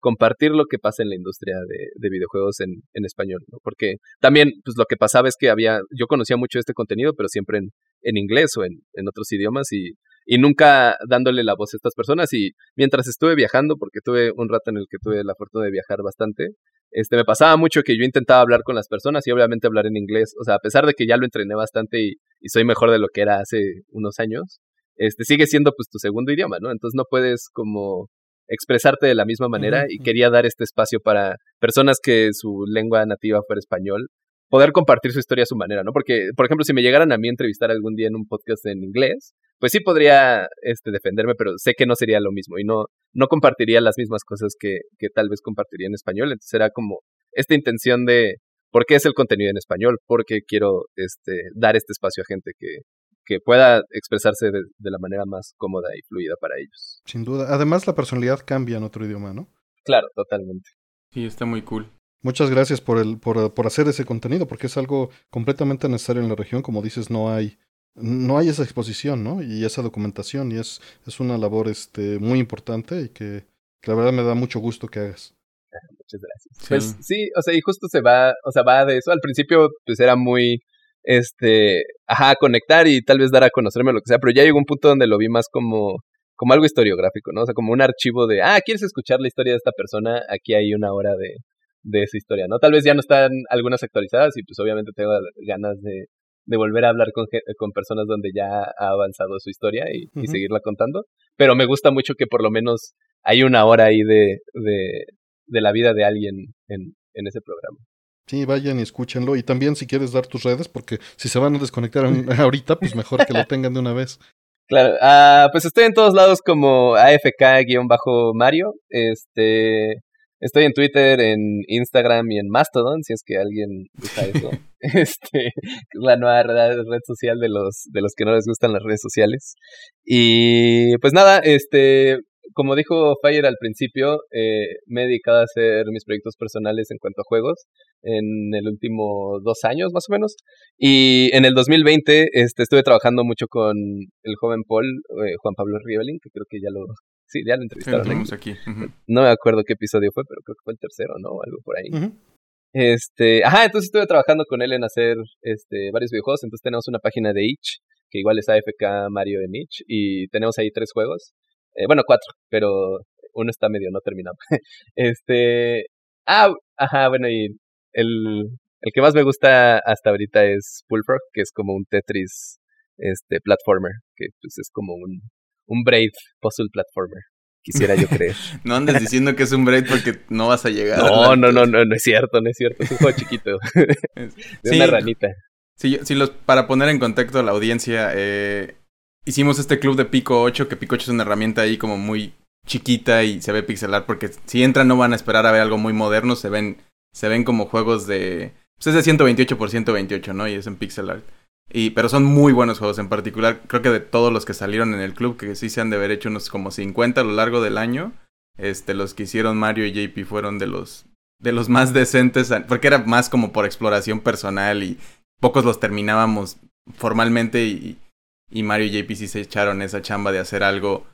compartir lo que pasa en la industria de, videojuegos en, español, ¿no? Porque también, pues lo que pasaba es que había, yo conocía mucho este contenido, pero siempre en, inglés o en, en otros idiomas y, y nunca dándole la voz a estas personas. Y mientras estuve viajando, porque tuve un rato en el que tuve la fortuna de viajar bastante, este, me pasaba mucho que yo intentaba hablar con las personas y obviamente hablar en inglés. O sea, a pesar de que ya lo entrené bastante y, y soy mejor de lo que era hace unos años, este, sigue siendo pues tu segundo idioma, ¿no? Entonces no puedes como expresarte de la misma manera y quería dar este espacio para personas que su lengua nativa fuera español, poder compartir su historia a su manera, ¿no? Porque, por ejemplo, si me llegaran a mí a entrevistar algún día en un podcast en inglés, pues sí podría este, defenderme, pero sé que no sería lo mismo y no, no compartiría las mismas cosas que, que tal vez compartiría en español. Entonces era como esta intención de por qué es el contenido en español, porque quiero este, dar este espacio a gente que, que pueda expresarse de, la manera más cómoda y fluida para ellos. Sin duda. Además, la personalidad cambia en otro idioma, ¿no? Claro, totalmente. Sí, está muy cool. Muchas gracias por, el, por, por hacer ese contenido, porque es algo completamente necesario en la región. Como dices, no hay, no hay esa exposición, ¿no? Y esa documentación, y es, es una labor este, muy importante y que, la verdad me da mucho gusto que hagas. Muchas gracias. Pues sí, o sea, y justo se va, o sea, va de eso. Al principio, pues era muy este, ajá, conectar y tal vez dar a conocerme lo que sea, pero ya llegó un punto donde lo vi más como, como algo historiográfico, ¿no? O sea, como un archivo de, ah, ¿quieres escuchar la historia de esta persona? Aquí hay una hora de, de esa historia, ¿no? Tal vez ya no están algunas actualizadas y pues obviamente tengo ganas de, de volver a hablar con, con personas donde ya ha avanzado su historia y, y, seguirla contando, pero me gusta mucho que por lo menos hay una hora ahí de, de, de la vida de alguien en, en ese programa. Sí, vayan y escúchenlo. Y también si quieres dar tus redes, porque si se van a desconectar ahorita, pues mejor que lo tengan de una vez. Claro, uh, pues estoy en todos lados como AFK-Mario. Este, estoy en Twitter, en Instagram y en Mastodon, si es que alguien usa eso. este, es la nueva red, red, social de los, de los que no les gustan las redes sociales. Y pues nada, este, como dijo Fire al principio, eh, me he dedicado a hacer mis proyectos personales en cuanto a juegos en el último dos años más o menos. Y en el 2020 este, estuve trabajando mucho con el joven Paul, eh, Juan Pablo Rievelin, que creo que ya lo, sí, ya lo entrevistaron. aquí. No me acuerdo qué episodio fue, pero creo que fue el tercero, ¿no? Algo por ahí. Este, ajá, entonces estuve trabajando con él en hacer este, varios videojuegos. Entonces tenemos una página de Itch, que igual es AFK Mario en Itch, y tenemos ahí tres juegos. Eh, bueno, cuatro, pero uno está medio no terminado. este. Ah, ajá, bueno, y el, el que más me gusta hasta ahorita es Bullfrog, que es como un Tetris este platformer, que pues es como un, un Braid puzzle platformer. Quisiera yo creer. no andes diciendo que es un Braid porque no vas a llegar. No, no, no, no, no es cierto, no es cierto. Es un juego chiquito. de una ranita. Sí, sí los, para poner en contexto a la audiencia, eh, hicimos este club de Pico 8, que Pico 8 es una herramienta ahí como muy chiquita y se ve pixelar porque si entran no van a esperar a ver algo muy moderno, se ven, se ven como juegos de... Pues es de 128 por 128, ¿no? Y es en pixel art. Y, pero son muy buenos juegos en particular. Creo que de todos los que salieron en el club, que sí se han de haber hecho unos como 50 a lo largo del año, este, los que hicieron Mario y JP fueron de los, de los más decentes, porque era más como por exploración personal y pocos los terminábamos formalmente y, y Mario y JP sí se echaron esa chamba de hacer algo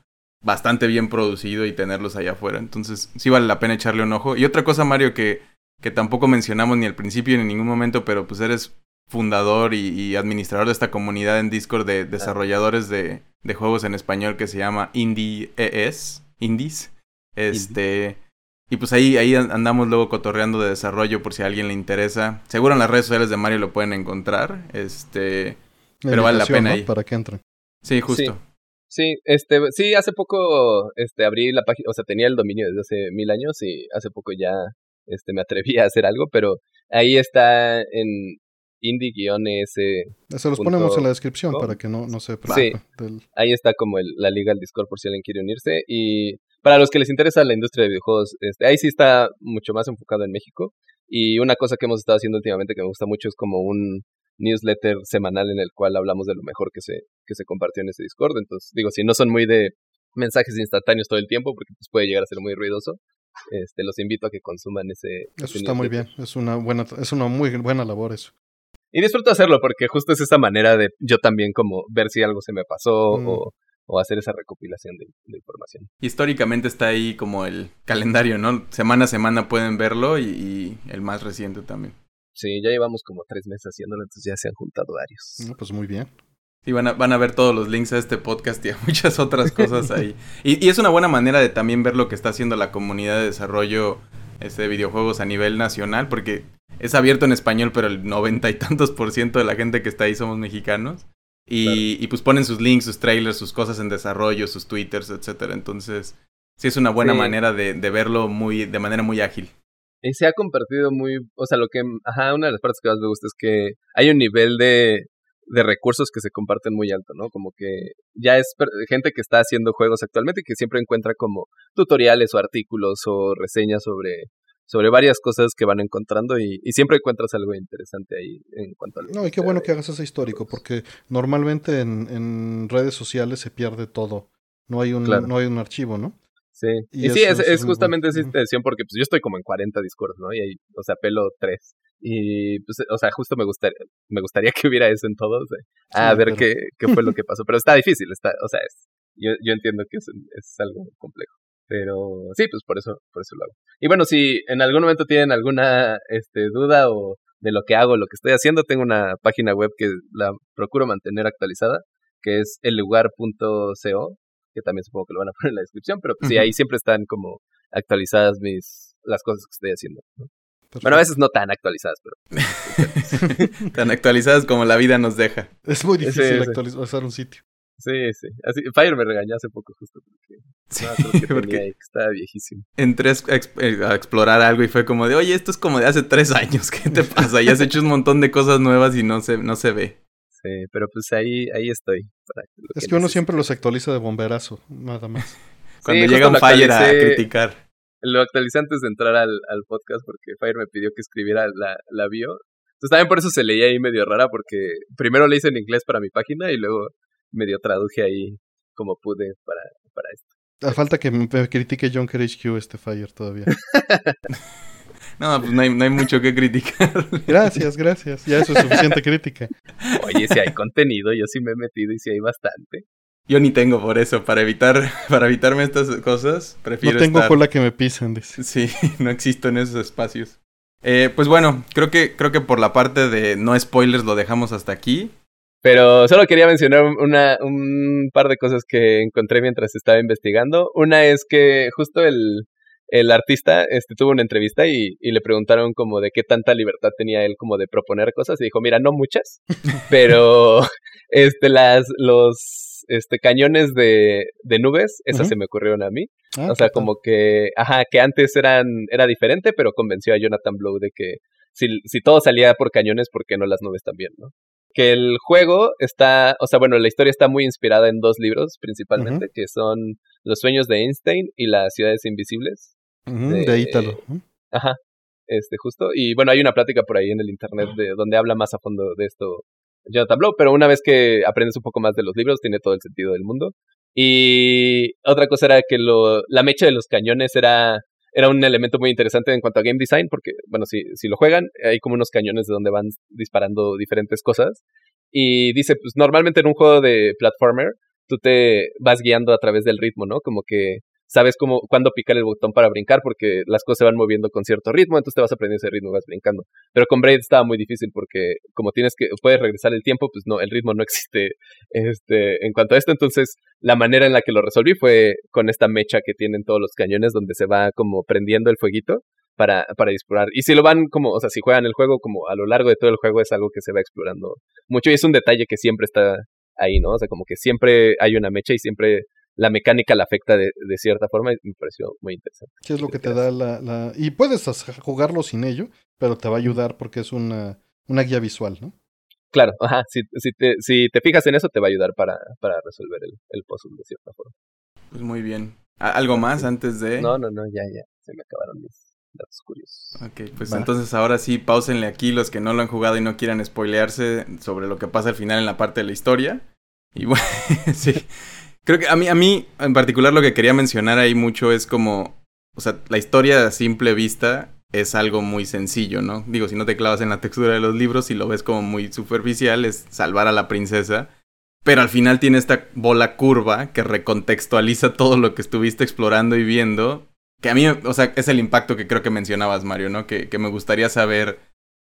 bastante bien producido y tenerlos allá afuera. Entonces, sí vale la pena echarle un ojo. Y otra cosa, Mario, que, que tampoco mencionamos ni al principio ni en ningún momento, pero pues eres fundador y, administrador de esta comunidad en Discord de desarrolladores de, de juegos en español que se llama Indie ES, Indies. Este. Y pues ahí, ahí andamos luego cotorreando de desarrollo por si a alguien le interesa. Seguro en las redes sociales de Mario lo pueden encontrar. Este. Pero vale la pena ahí. Para que entren. Sí, justo. Sí. este, sí, hace poco este, abrí la página, o sea, tenía el dominio desde hace mil años y hace poco ya este, me atreví a hacer algo, pero ahí está en indie-s. Se los ponemos en la descripción para que no, no se Sí, ahí está como la liga al Discord por si alguien quiere unirse. Y para los que les interesa la industria de videojuegos, este, ahí sí está mucho más enfocado en México. Y una cosa que hemos estado haciendo últimamente que me gusta mucho es como un newsletter semanal en el cual hablamos de lo mejor que se, que se compartió en ese Discord. Entonces, digo, si no son muy de mensajes instantáneos todo el tiempo, porque pues puede llegar a ser muy ruidoso, este, los invito a que consuman ese. Eso está muy bien, es una buena, es una muy buena labor eso. Y disfruto hacerlo porque justo es esa manera de yo también como ver si algo se me pasó mm. o, o, hacer esa recopilación de, de, información. Históricamente está ahí como el calendario, ¿no? Semana a semana pueden verlo y, y el más reciente también. Sí, ya llevamos como tres meses haciéndolo, entonces ya se han juntado varios. pues muy bien. Y van a, van a ver todos los links a este podcast y a muchas otras cosas ahí. Y, y, es una buena manera de también ver lo que está haciendo la comunidad de desarrollo este, de videojuegos a nivel nacional, porque es abierto en español, pero el noventa y tantos por ciento de la gente que está ahí somos mexicanos. Y, y, pues ponen sus links, sus trailers, sus cosas en desarrollo, sus twitters, etcétera. Entonces, sí es una buena manera de, de verlo muy, de manera muy ágil. Y se ha convertido muy, o sea, lo que, ajá, una de las partes que más me gusta es que hay un nivel de, de recursos que se comparten muy alto, ¿no? Como que ya es gente que está haciendo juegos actualmente y que siempre encuentra como tutoriales o artículos o reseñas sobre, sobre varias cosas que van encontrando y, y siempre encuentras algo interesante ahí en cuanto a... No, y qué bueno que hagas ese histórico, porque normalmente en, en redes sociales se pierde todo. No hay un, no hay un archivo, ¿no? Sí, y, sí, es, es, justamente esa intención porque pues yo estoy como en 40 Discord, ¿no? Y ahí, o sea, pelo 3. Y pues, o sea, justo me gustaría, me gustaría que hubiera eso en todos. a ver qué, qué fue lo que pasó. Pero está difícil, está, o sea, es, yo, yo entiendo que es, es algo complejo. Pero sí, pues por eso, por eso lo hago. Y bueno, si en algún momento tienen alguna este, duda o, de lo que hago, lo que estoy haciendo. Tengo una página web que la procuro mantener actualizada, que es ellugar.co, que también supongo que lo van a poner en la descripción, pero pues sí, ahí siempre están como actualizadas mis las cosas que estoy haciendo. Bueno, a veces no tan actualizadas, pero... tan actualizadas como la vida nos deja. Es muy difícil actualizar un sitio. Sí, sí. Así, Fire me regañó hace poco justo porque, sí, que, porque ahí, que estaba viejísimo. Entré eh, a, explorar algo y fue como de, oye, esto es como de hace tres años, ¿qué te pasa? Ya has hecho un montón de cosas nuevas y no se, no se ve. Sí, pero pues ahí, ahí estoy. es que, uno siempre los actualiza de bomberazo, nada más. Cuando llega un Fire a criticar. Lo actualicé antes de entrar al, al podcast porque Fire me pidió que escribiera la, la bio. Entonces también por eso se leía ahí medio rara porque primero le hice en inglés para mi página y luego medio traduje ahí como pude para, para esto. A falta que me critique John HQ este Fire todavía. no, pues no hay, no hay mucho que criticar. gracias, gracias. Ya eso es suficiente crítica. Oye, si hay contenido, yo sí me he metido y si hay bastante. Yo ni tengo por eso, para evitar, para evitarme estas cosas, prefiero. No tengo cola que me pisen, dice. Sí, no existo en esos espacios. Eh, pues bueno, creo que, creo que por la parte de no spoilers lo dejamos hasta aquí. Pero solo quería mencionar una, un par de cosas que encontré mientras estaba investigando. Una es que justo el, el artista este, tuvo una entrevista y, y, le preguntaron como de qué tanta libertad tenía él como de proponer cosas y dijo, mira, no muchas, pero este, las, los este, cañones de, de nubes, esas se me ocurrieron a mí. Ah, o sea, como que, ajá, que antes eran, era diferente, pero convenció a Jonathan Blow de que si, si todo salía por cañones, ¿por qué no las nubes también, no? que el juego está, o sea, bueno, la historia está muy inspirada en dos libros principalmente, que son Los sueños de Einstein y Las ciudades invisibles. De, Ítalo. Ajá, este, justo. Y bueno, hay una plática por ahí en el internet de donde habla más a fondo de esto Jonathan Blow, pero una vez que aprendes un poco más de los libros, tiene todo el sentido del mundo. Y otra cosa era que lo, la mecha de los cañones era era un elemento muy interesante en cuanto a game design, porque, bueno, si, si lo juegan, hay como unos cañones de donde van disparando diferentes cosas. Y dice, pues normalmente en un juego de platformer, tú te vas guiando a través del ritmo, ¿no? Como que sabes cómo, cuándo picar el botón para brincar porque las cosas se van moviendo con cierto ritmo, entonces te vas aprendiendo ese ritmo y vas brincando. Pero con Braid estaba muy difícil porque como tienes que, puedes regresar el tiempo, pues no, el ritmo no existe este, en cuanto a esto, entonces la manera en la que lo resolví fue con esta mecha que tienen todos los cañones donde se va como prendiendo el fueguito para, para disparar. Y si lo van como, o sea, si juegan el juego como a lo largo de todo el juego es algo que se va explorando mucho y es un detalle que siempre está ahí, ¿no? O sea, como que siempre hay una mecha y siempre la mecánica la afecta de, de, cierta forma y me pareció muy interesante. ¿Qué es lo que te da la, la... Y puedes jugarlo sin ello, pero te va a ayudar porque es una, una guía visual, ¿no? Claro, ajá, si, si, te, si te fijas en eso te va a ayudar para, para resolver el, el puzzle de cierta forma. Pues muy bien. ¿Algo más antes de...? No, no, no, ya, ya, se me acabaron mis datos curiosos. Ok, pues entonces ahora sí, pausenle aquí los que no lo han jugado y no quieran spoilearse sobre lo que pasa al final en la parte de la historia. Y bueno, sí. Creo que a mí, a mí en particular lo que quería mencionar ahí mucho es como, o sea, la historia a simple vista es algo muy sencillo, ¿no? Digo, si no te clavas en la textura de los libros y lo ves como muy superficial, es salvar a la princesa. Pero al final tiene esta bola curva que recontextualiza todo lo que estuviste explorando y viendo. Que a mí, o sea, es el impacto que creo que mencionabas, Mario, ¿no? Que, que me gustaría saber,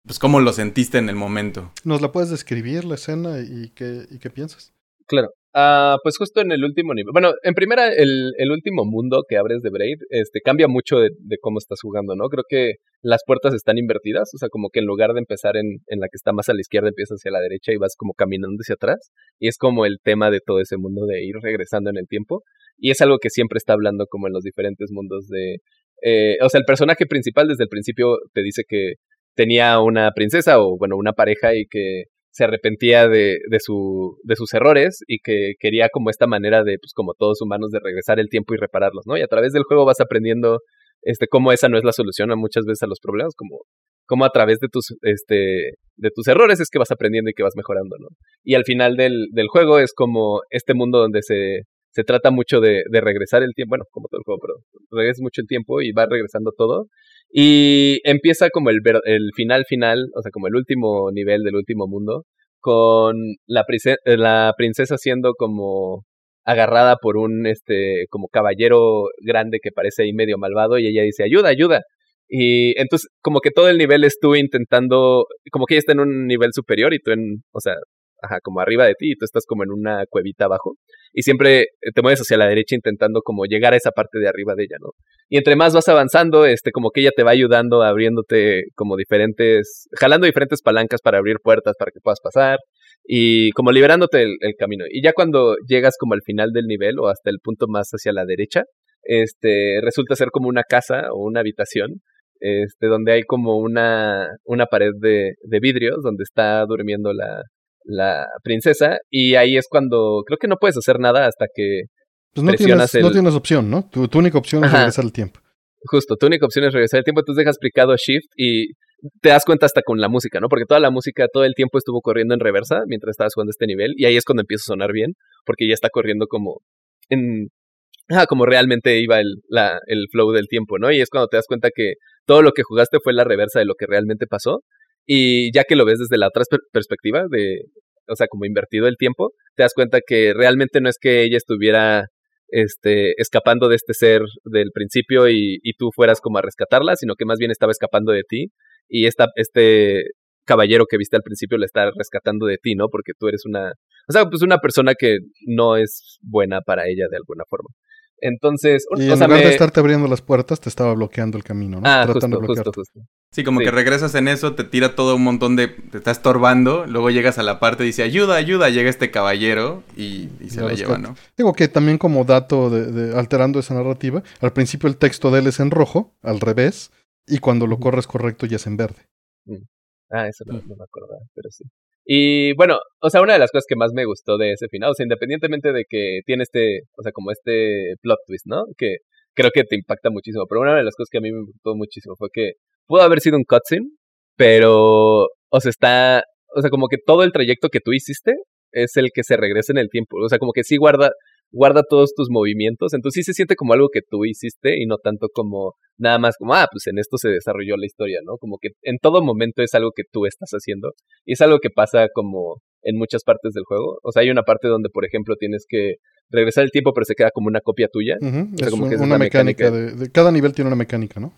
pues, cómo lo sentiste en el momento. ¿Nos la puedes describir, la escena, y qué, y qué piensas? Claro. Ah, pues justo en el último nivel. Bueno, en primera, el, el último mundo que abres de Braid este, cambia mucho de, cómo estás jugando, ¿no? Creo que las puertas están invertidas, o sea, como que en lugar de empezar en, en la que está más a la izquierda, empiezas hacia la derecha y vas como caminando hacia atrás. Y es como el tema de todo ese mundo de ir regresando en el tiempo. Y es algo que siempre está hablando como en los diferentes mundos de... Eh, o sea, el personaje principal desde el principio te dice que tenía una princesa o, bueno, una pareja y que se arrepentía de, de, su, de sus errores y que quería como esta manera de, pues como todos humanos, de regresar el tiempo y repararlos, ¿no? Y a través del juego vas aprendiendo este, cómo esa no es la solución a muchas veces a los problemas, como, como a través de tus, este, de tus errores es que vas aprendiendo y que vas mejorando, ¿no? Y al final del, del juego es como este mundo donde se, se trata mucho de, de regresar el tiempo, bueno, como todo el juego, pero regresa mucho el tiempo y va regresando todo. Y empieza como el, el final final, o sea, como el último nivel del último mundo, con la, la princesa siendo como agarrada por un este como caballero grande que parece ahí medio malvado y ella dice ayuda ayuda Y entonces, como que todo el nivel es tú intentando, como que ella está en un nivel superior y tú en, o sea, ajá, como arriba de ti y tú estás como en una cuevita abajo. Y siempre eh, te mueves hacia la derecha intentando como llegar a esa parte de arriba de ella, ¿no? Y entre más vas avanzando, este, como que ella te va ayudando, abriéndote como diferentes, jalando diferentes palancas para abrir puertas para que puedas pasar y como liberándote el, camino. Y ya cuando llegas como al final del nivel o hasta el punto más hacia la derecha, este, resulta ser como una casa o una habitación este, donde hay como una, una pared de, de vidrios donde está durmiendo la, la princesa y ahí es cuando creo que no puedes hacer nada hasta que pues no tienes, no tienes opción, ¿no? Tu, única opción es regresar el tiempo. Justo, tu única opción es regresar el tiempo, entonces dejas picado Shift y te das cuenta hasta con la música, ¿no? Porque toda la música todo el tiempo estuvo corriendo en reversa mientras estabas jugando este nivel y ahí es cuando empieza a sonar bien, porque ya está corriendo como en ah, como realmente iba el, la, el flow del tiempo, ¿no? Y es cuando te das cuenta que todo lo que jugaste fue la reversa de lo que realmente pasó. Y ya que lo ves desde la otra perspectiva, de, o sea, como invertido el tiempo, te das cuenta que realmente no es que ella estuviera este, escapando de este ser del principio y, y tú fueras como a rescatarla, sino que más bien estaba escapando de ti. Y esta, este caballero que viste al principio le está rescatando de ti, ¿no? Porque tú eres una, o sea, pues una persona que no es buena para ella de alguna forma. Entonces, y en lugar de estarte abriendo las puertas, te estaba bloqueando el camino, ¿no? Ah, Tratando justo, justo, justo. Sí, como que regresas en eso, te tira todo un montón de... Te está estorbando, luego llegas a la parte y dice, ayuda, ayuda, llega este caballero y, se la lleva, ¿no? Digo que también como dato de, alterando esa narrativa, al principio el texto de él es en rojo, al revés, y cuando lo corres correcto ya es en verde. Mm. Ah, eso no, no me acordaba, pero sí. Y bueno, o sea, una de las cosas que más me gustó de ese final, o sea, independientemente de que tiene este, o sea, como este plot twist, ¿no? Que creo que te impacta muchísimo, pero una de las cosas que a mí me gustó muchísimo fue que pudo haber sido un cutscene, pero, o sea, está, o sea, como que todo el trayecto que tú hiciste es el que se regresa en el tiempo, o sea, como que sí guarda, guarda todos tus movimientos, entonces sí se siente como algo que tú hiciste y no tanto como nada más como, ah, pues en esto se desarrolló la historia, ¿no? Como que en todo momento es algo que tú estás haciendo y es algo que pasa como en muchas partes del juego. O sea, hay una parte donde, por ejemplo, tienes que regresar el tiempo, pero se queda como una copia tuya. es como que es una mecánica, de, Cada nivel tiene una mecánica, ¿no?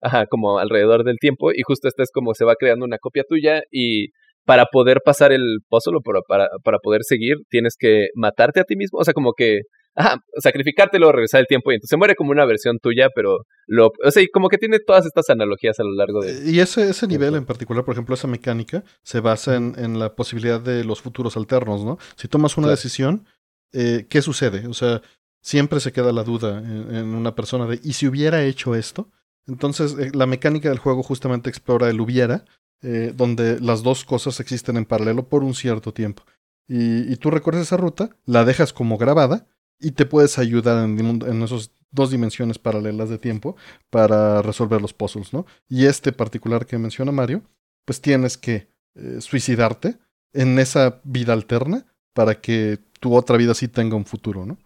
Ajá, como alrededor del tiempo y justo esta es como se va creando una copia tuya y para poder pasar el puzzle o para, para, poder seguir, tienes que matarte a ti mismo. O sea, como que, ajá, sacrificártelo, regresar el tiempo y entonces muere como una versión tuya, pero lo, o sea, como que tiene todas estas analogías a lo largo de... Y ese, ese nivel en particular, por ejemplo, esa mecánica, se basa en, en la posibilidad de los futuros alternos, ¿no? Si tomas una decisión, eh, ¿qué sucede? O sea, siempre se queda la duda en, una persona de, ¿y si hubiera hecho esto? Entonces, eh, la mecánica del juego justamente explora el hubiera eh, donde las dos cosas existen en paralelo por un cierto tiempo. Y, tú recorres esa ruta, la dejas como grabada y te puedes ayudar en, en esas dos dimensiones paralelas de tiempo para resolver los puzzles, ¿no? Y este particular que menciona Mario, pues tienes que eh, suicidarte en esa vida alterna para que tu otra vida sí tenga un futuro, ¿no?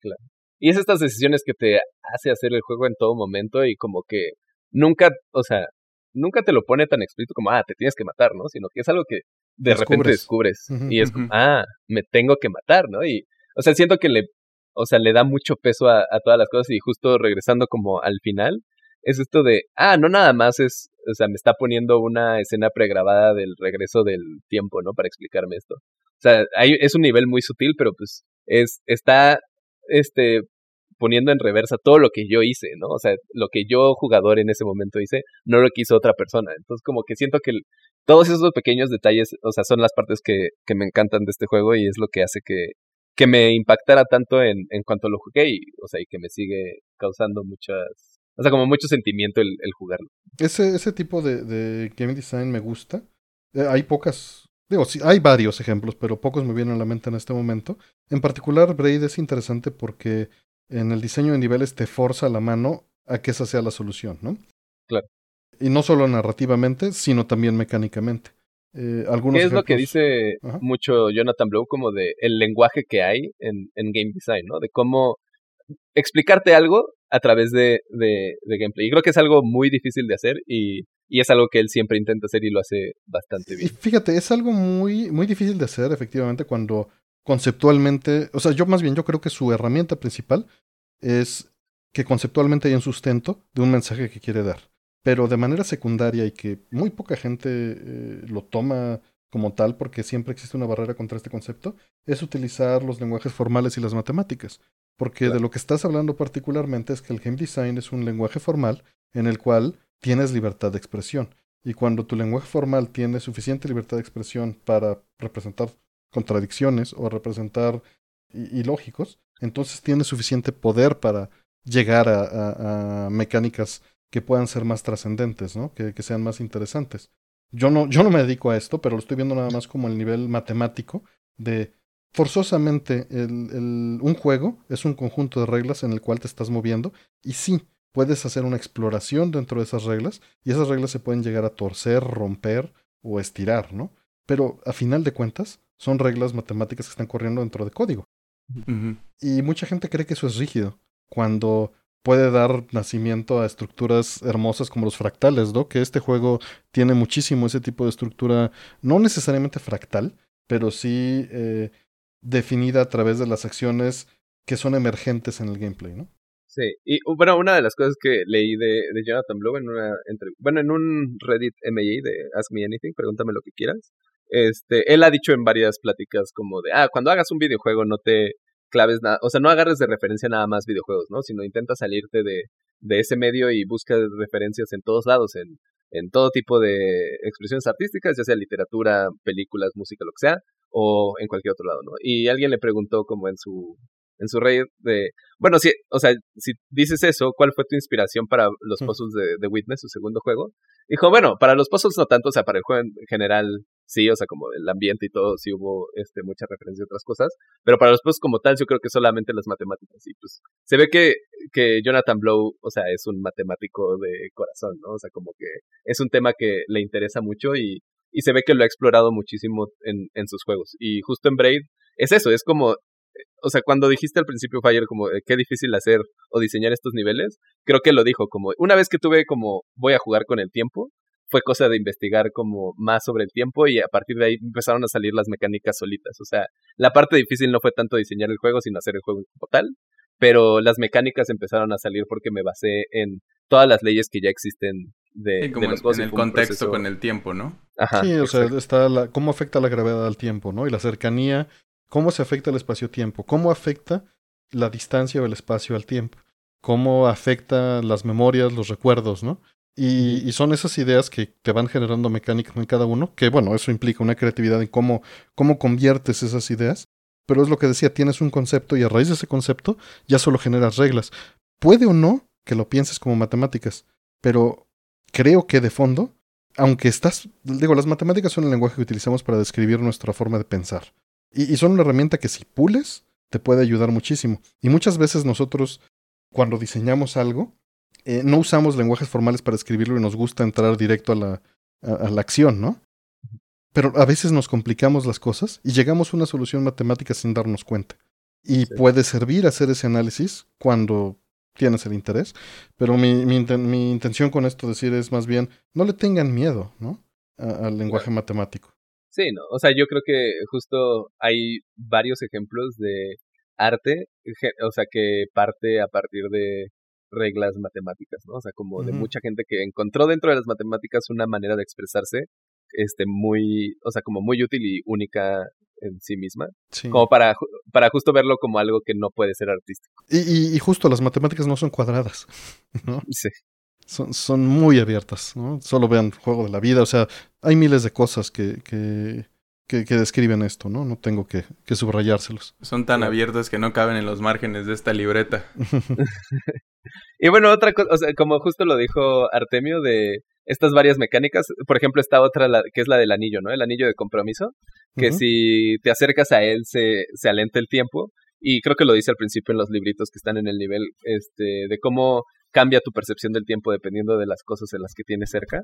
Claro. Y es estas decisiones que te hace hacer el juego en todo momento y como que nunca, o sea, nunca te lo pone tan explícito como, ah, te tienes que matar, ¿no? Sino que es algo que de repente descubres. y es como, ah, me tengo que matar, ¿no? Y, o sea, siento que le, o sea, le da mucho peso a, a todas las cosas y justo regresando como al final, es esto de, ah, no nada más es, o sea, me está poniendo una escena pregrabada del regreso del tiempo, ¿no? Para explicarme esto. O sea, hay, es un nivel muy sutil, pero pues es, está, este, poniendo en reversa todo lo que yo hice, ¿no? O sea, lo que yo jugador en ese momento hice, no lo quiso otra persona. Entonces, como que siento que todos esos pequeños detalles, o sea, son las partes que, me encantan de este juego y es lo que hace que, que me impactara tanto en, en cuanto lo jugué y, o sea, y que me sigue causando muchas, o sea, como mucho sentimiento el, jugarlo. Ese, ese tipo de, de game design me gusta. Eh, hay pocas Digo, sí, hay varios ejemplos, pero pocos me vienen a la mente en este momento. En particular, Braid es interesante porque en el diseño de niveles te forza la mano a que esa sea la solución, ¿no? Claro. Y no solo narrativamente, sino también mecánicamente. Eh, algunos ¿Qué es lo que dice mucho Jonathan Blow como de el lenguaje que hay en, en, game design, ¿no? De cómo explicarte algo a través de, de, de, gameplay. Y creo que es algo muy difícil de hacer y, y, es algo que él siempre intenta hacer y lo hace bastante bien. Y fíjate, es algo muy, muy difícil de hacer efectivamente cuando conceptualmente, o sea, yo más bien yo creo que su herramienta principal es que conceptualmente hay un sustento de un mensaje que quiere dar. pero de manera secundaria y que muy poca gente eh, lo toma como tal porque siempre existe una barrera contra este concepto, es utilizar los lenguajes formales y las matemáticas. Porque de lo que estás hablando particularmente es que el game design es un lenguaje formal en el cual tienes libertad de expresión. Y cuando tu lenguaje formal tiene suficiente libertad de expresión para representar contradicciones o representar ilógicos, entonces tiene suficiente poder para llegar a, mecánicas que puedan ser más trascendentes, ¿no? Que, que, sean más interesantes. Yo no, yo no me dedico a esto, pero lo estoy viendo nada más como el nivel matemático de forzosamente el, el, un juego es un conjunto de reglas en el cual te estás moviendo y sí, puedes hacer una exploración dentro de esas reglas y esas reglas se pueden llegar a torcer, romper o estirar, ¿no? Pero a final de cuentas son reglas matemáticas que están corriendo dentro de código. Y mucha gente cree que eso es rígido, cuando puede dar nacimiento a estructuras hermosas como los fractales, ¿no? Que este juego tiene muchísimo ese tipo de estructura, no necesariamente fractal, pero sí eh, definida a través de las acciones que son emergentes en el gameplay, ¿no? Sí, y bueno, una de las cosas que leí de, de Jonathan Blow en una entre, bueno, en un Reddit MA de Ask Me Anything, pregúntame lo que quieras. Este, él ha dicho en varias pláticas como de, ah, cuando hagas un videojuego no te claves nada, o sea, no agarres de referencia nada más videojuegos, ¿no? Sino intenta salirte de, de ese medio y busca referencias en todos lados, en, en todo tipo de expresiones artísticas, ya sea literatura, películas, música, lo que sea, o en cualquier otro lado, ¿no? Y alguien le preguntó como en su en su red de, bueno, si, o sea, si dices eso, ¿cuál fue tu inspiración para los puzzles de, de, Witness, su segundo juego? Dijo, bueno, para los puzzles no tanto, o sea, para el juego en general sí, o sea, como el ambiente y todo, sí hubo este, mucha referencia a otras cosas, pero para los puzzles como tal, yo creo que solamente las matemáticas, y pues se ve que, que Jonathan Blow, o sea, es un matemático de corazón, ¿no? O sea, como que es un tema que le interesa mucho y, y se ve que lo ha explorado muchísimo en, en sus juegos. Y justo en Braid es eso, es como o sea, cuando dijiste al principio, Fire, como eh, qué difícil hacer o diseñar estos niveles, creo que lo dijo como, una vez que tuve como voy a jugar con el tiempo, fue cosa de investigar como más sobre el tiempo y a partir de ahí empezaron a salir las mecánicas solitas. O sea, la parte difícil no fue tanto diseñar el juego, sino hacer el juego como tal, pero las mecánicas empezaron a salir porque me basé en todas las leyes que ya existen de, como los en, en el contexto con el tiempo, ¿no? Ajá, sí, o sea, está la, cómo afecta la gravedad al tiempo, ¿no? Y la cercanía ¿Cómo se afecta el espacio-tiempo? ¿Cómo afecta la distancia o el espacio al tiempo? ¿Cómo afecta las memorias, los recuerdos, no? Y, son esas ideas que te van generando mecánicas en cada uno, que bueno, eso implica una creatividad en cómo, cómo conviertes esas ideas. Pero es lo que decía, tienes un concepto y a raíz de ese concepto ya solo generas reglas. Puede o no que lo pienses como matemáticas, pero creo que de fondo, aunque estás, digo, las matemáticas son el lenguaje que utilizamos para describir nuestra forma de pensar. Y, son una herramienta que si pules, te puede ayudar muchísimo. Y muchas veces nosotros, cuando diseñamos algo, eh, no usamos lenguajes formales para escribirlo y nos gusta entrar directo a la, a, la acción, ¿no? Pero a veces nos complicamos las cosas y llegamos a una solución matemática sin darnos cuenta. Y puede servir hacer ese análisis cuando tienes el interés. Pero mi, mi, mi, intención con esto decir es más bien, no le tengan miedo, ¿no? al lenguaje matemático. Sí, no, o sea, yo creo que justo hay varios ejemplos de arte, o sea, que parte a partir de reglas matemáticas, ¿no? O sea, como de mucha gente que encontró dentro de las matemáticas una manera de expresarse, este, muy, o sea, como muy útil y única en sí misma, como para, para justo verlo como algo que no puede ser artístico. Y, y, justo las matemáticas no son cuadradas, ¿no? Sí son, son muy abiertas, ¿no? Solo vean Juego de la Vida, o sea, hay miles de cosas que, que, que, describen esto, ¿no? No tengo que, que subrayárselos. Son tan abiertas que no caben en los márgenes de esta libreta. y bueno, otra cosa, o sea, como justo lo dijo Artemio de estas varias mecánicas, por ejemplo, esta otra la, que es la del anillo, ¿no? El anillo de compromiso, que si te acercas a él se, se alenta el tiempo. Y creo que lo dice al principio en los libritos que están en el nivel, este, de cómo cambia tu percepción del tiempo dependiendo de las cosas en las que tienes cerca.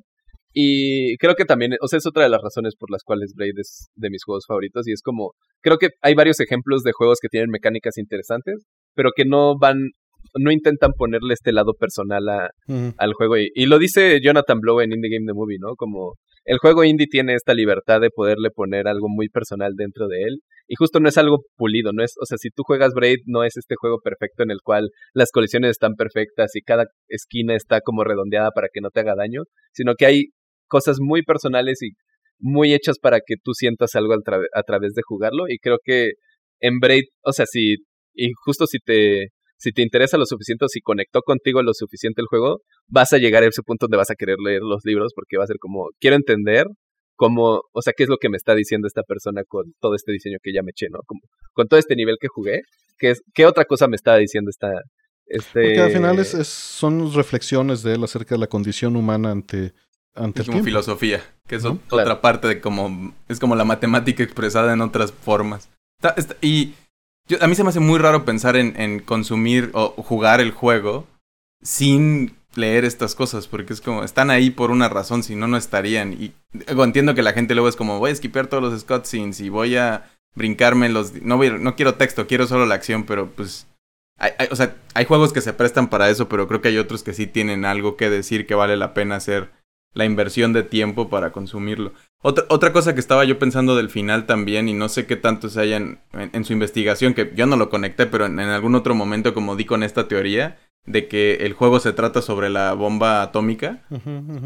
Y creo que también, o sea, es otra de las razones por las cuales Braid es de mis juegos favoritos. Y es como, creo que hay varios ejemplos de juegos que tienen mecánicas interesantes, pero que no van, no intentan ponerle este lado personal a, al juego. Y, y, lo dice Jonathan Blow en Indie Game The Movie, ¿no? Como el juego indie tiene esta libertad de poderle poner algo muy personal dentro de él Y justo no es algo pulido, no es, o sea, si tú juegas Braid, no es este juego perfecto en el cual las colisiones están perfectas y cada esquina está como redondeada para que no te haga daño, sino que hay cosas muy personales y muy hechas para que tú sientas algo a, través de jugarlo. Y creo que en Braid, o sea, si, y justo si te, si te interesa lo suficiente o si conectó contigo lo suficiente el juego, vas a llegar a ese punto donde vas a querer leer los libros porque va a ser como, quiero entender cómo, o sea, qué es lo que me está diciendo esta persona con todo este diseño que ya me eché, ¿no? Como, con todo este nivel que jugué, ¿qué, es, qué otra cosa me está diciendo esta... Este... Porque al final es, son reflexiones de él acerca de la condición humana ante, ante es como filosofía, que es otra parte de como, es como la matemática expresada en otras formas. y yo, a mí se me hace muy raro pensar en, consumir o jugar el juego sin leer estas cosas, porque es como, están ahí por una razón, si no, no estarían. Y entiendo que la gente luego es como, voy a skipear todos los cutscenes y voy a brincarme los... No, voy, no quiero texto, quiero solo la acción, pero pues... Hay, o sea, hay juegos que se prestan para eso, pero creo que hay otros que sí tienen algo que decir que vale la pena hacer la inversión de tiempo para consumirlo. Otra, otra cosa que estaba yo pensando del final también, y no sé qué tanto se hayan en, su investigación, que yo no lo conecté, pero en, algún otro momento como di con esta teoría, de que el juego se trata sobre la bomba atómica.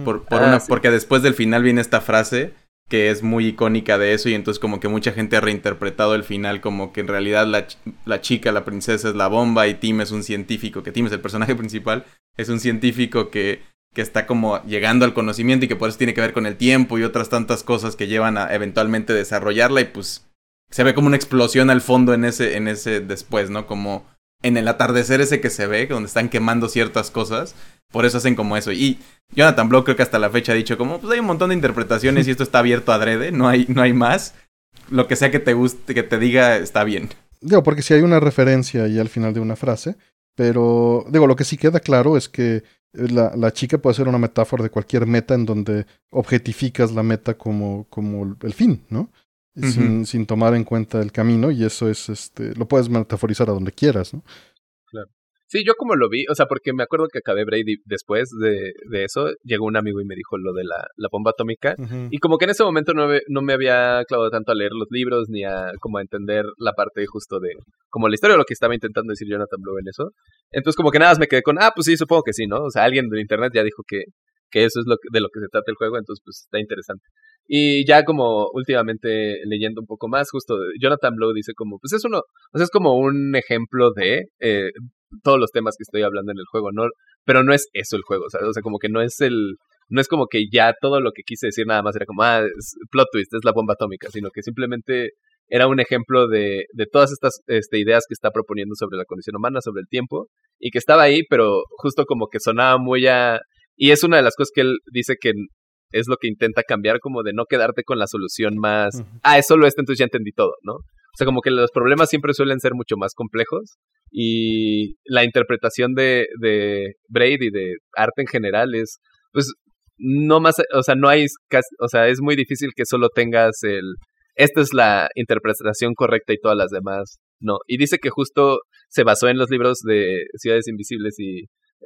Por, por ah, una, Porque después del final viene esta frase que es muy icónica de eso y entonces como que mucha gente ha reinterpretado el final como que en realidad la, la, chica, la princesa es la bomba y Tim es un científico, que Tim es el personaje principal, es un científico que, que está como llegando al conocimiento y que por eso tiene que ver con el tiempo y otras tantas cosas que llevan a eventualmente desarrollarla y pues se ve como una explosión al fondo en ese, en ese después, ¿no? Como en el atardecer ese que se ve, donde están quemando ciertas cosas. Por eso hacen como eso. Y Jonathan Block creo que hasta la fecha ha dicho como, pues hay un montón de interpretaciones y esto está abierto adrede, no hay, no hay más. Lo que sea que te guste, que te diga, está bien. Digo, porque si hay una referencia ahí al final de una frase, pero digo, lo que sí queda claro es que la, la, chica puede ser una metáfora de cualquier meta en donde objetificas la meta como, como el fin, ¿no? sin, sin, tomar en cuenta el camino y eso es, este, lo puedes metaforizar a donde quieras, ¿no? Sí, yo como lo vi, o sea, porque me acuerdo que acabé Brady después de, de eso, llegó un amigo y me dijo lo de la, la bomba atómica, y como que en ese momento no me, no me había clavado tanto a leer los libros ni a como a entender la parte justo de, como la historia de lo que estaba intentando decir Jonathan Blow en eso, entonces como que nada más me quedé con, ah, pues sí, supongo que sí, ¿no? O sea, alguien de internet ya dijo que, que eso es lo de lo que se trata el juego, entonces pues está interesante. Y ya como últimamente leyendo un poco más, justo Jonathan Blow dice como, pues es uno, o sea, es como un ejemplo de eh, todos los temas que estoy hablando en el juego, ¿no? Pero no es eso el juego, o sea, como que no es el, no es como que ya todo lo que quise decir nada más era como, ah, es plot twist, es la bomba atómica, sino que simplemente era un ejemplo de, de todas estas este, ideas que está proponiendo sobre la condición humana, sobre el tiempo, y que estaba ahí, pero justo como que sonaba muy a... Y es una de las cosas que él dice que es lo que intenta cambiar, como de no quedarte con la solución más, ah, es solo esto, entonces ya entendí todo, ¿no? O sea, como que los problemas siempre suelen ser mucho más complejos y la interpretación de, de Braid y de arte en general es, pues, no más, o sea, no hay, o sea, es muy difícil que solo tengas el, esta es la interpretación correcta y todas las demás, no. Y dice que justo se basó en los libros de Ciudades Invisibles y,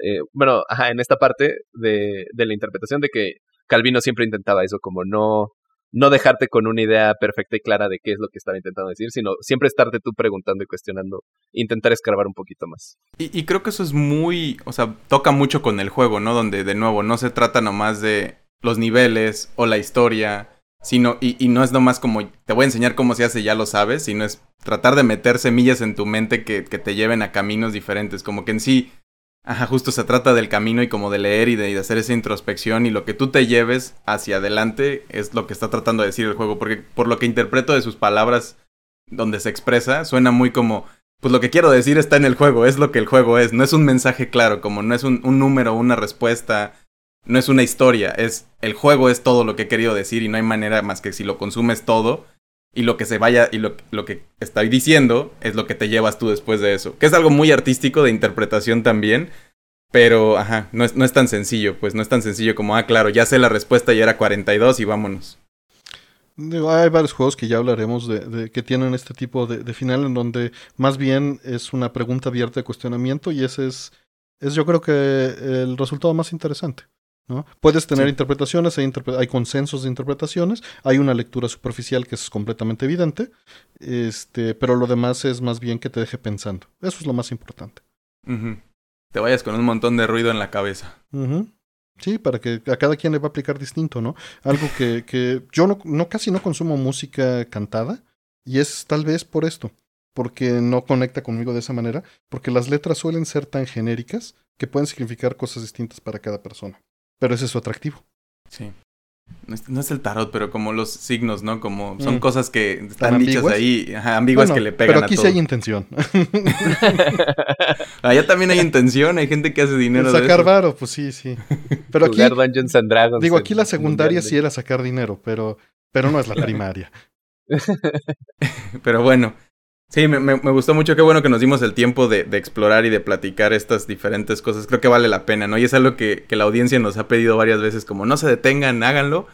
eh, bueno, ajá, en esta parte de, de la interpretación de que Calvino siempre intentaba eso, como no, no dejarte con una idea perfecta y clara de qué es lo que estaba intentando decir, sino siempre estarte tú preguntando y cuestionando, intentar escarbar un poquito más. Y, creo que eso es muy, o sea, toca mucho con el juego, ¿no? Donde de nuevo no se trata nomás de los niveles o la historia, sino, y, y no es nomás como te voy a enseñar cómo se hace, ya lo sabes, sino es tratar de meter semillas en tu mente que, que te lleven a caminos diferentes, como que en sí Ajá, justo se trata del camino y como de leer y de, hacer esa introspección y lo que tú te lleves hacia adelante es lo que está tratando de decir el juego, porque por lo que interpreto de sus palabras donde se expresa, suena muy como, pues lo que quiero decir está en el juego, es lo que el juego es, no es un mensaje claro, como no es un, número, una respuesta, no es una historia, es el juego es todo lo que he querido decir y no hay manera más que si lo consumes todo, y lo que se vaya y lo, lo, que estoy diciendo es lo que te llevas tú después de eso. Que es algo muy artístico de interpretación también, pero ajá, no es, no es tan sencillo, pues no es tan sencillo como, ah, claro, ya sé la respuesta y era 42 y vámonos. Hay varios juegos que ya hablaremos de, que tienen este tipo de, de, final en donde más bien es una pregunta abierta de cuestionamiento y ese es, es yo creo que el resultado más interesante. ¿No? Puedes tener interpretaciones, hay, hay, consensos de interpretaciones, hay una lectura superficial que es completamente evidente, este, pero lo demás es más bien que te deje pensando. Eso es lo más importante. Te vayas con un montón de ruido en la cabeza. Sí, para que a cada quien le va a aplicar distinto, ¿no? Algo que, que yo no, no, casi no consumo música cantada y es tal vez por esto, porque no conecta conmigo de esa manera, porque las letras suelen ser tan genéricas que pueden significar cosas distintas para cada persona. Pero ese es su atractivo. Sí. No es, el tarot, pero como los signos, ¿no? Como son mm. cosas que están dichas ahí, ambiguas que le pegan pero aquí sí hay intención. Allá también hay intención, hay gente que hace dinero sacar varo, pues sí, sí. Pero aquí Dungeons and Dragons Digo, aquí la secundaria sí era sacar dinero, pero pero no es la primaria. pero bueno, Sí, me, me, gustó mucho. Qué bueno que nos dimos el tiempo de, de, explorar y de platicar estas diferentes cosas. Creo que vale la pena, ¿no? Y es algo que, que la audiencia nos ha pedido varias veces, como no se detengan, háganlo.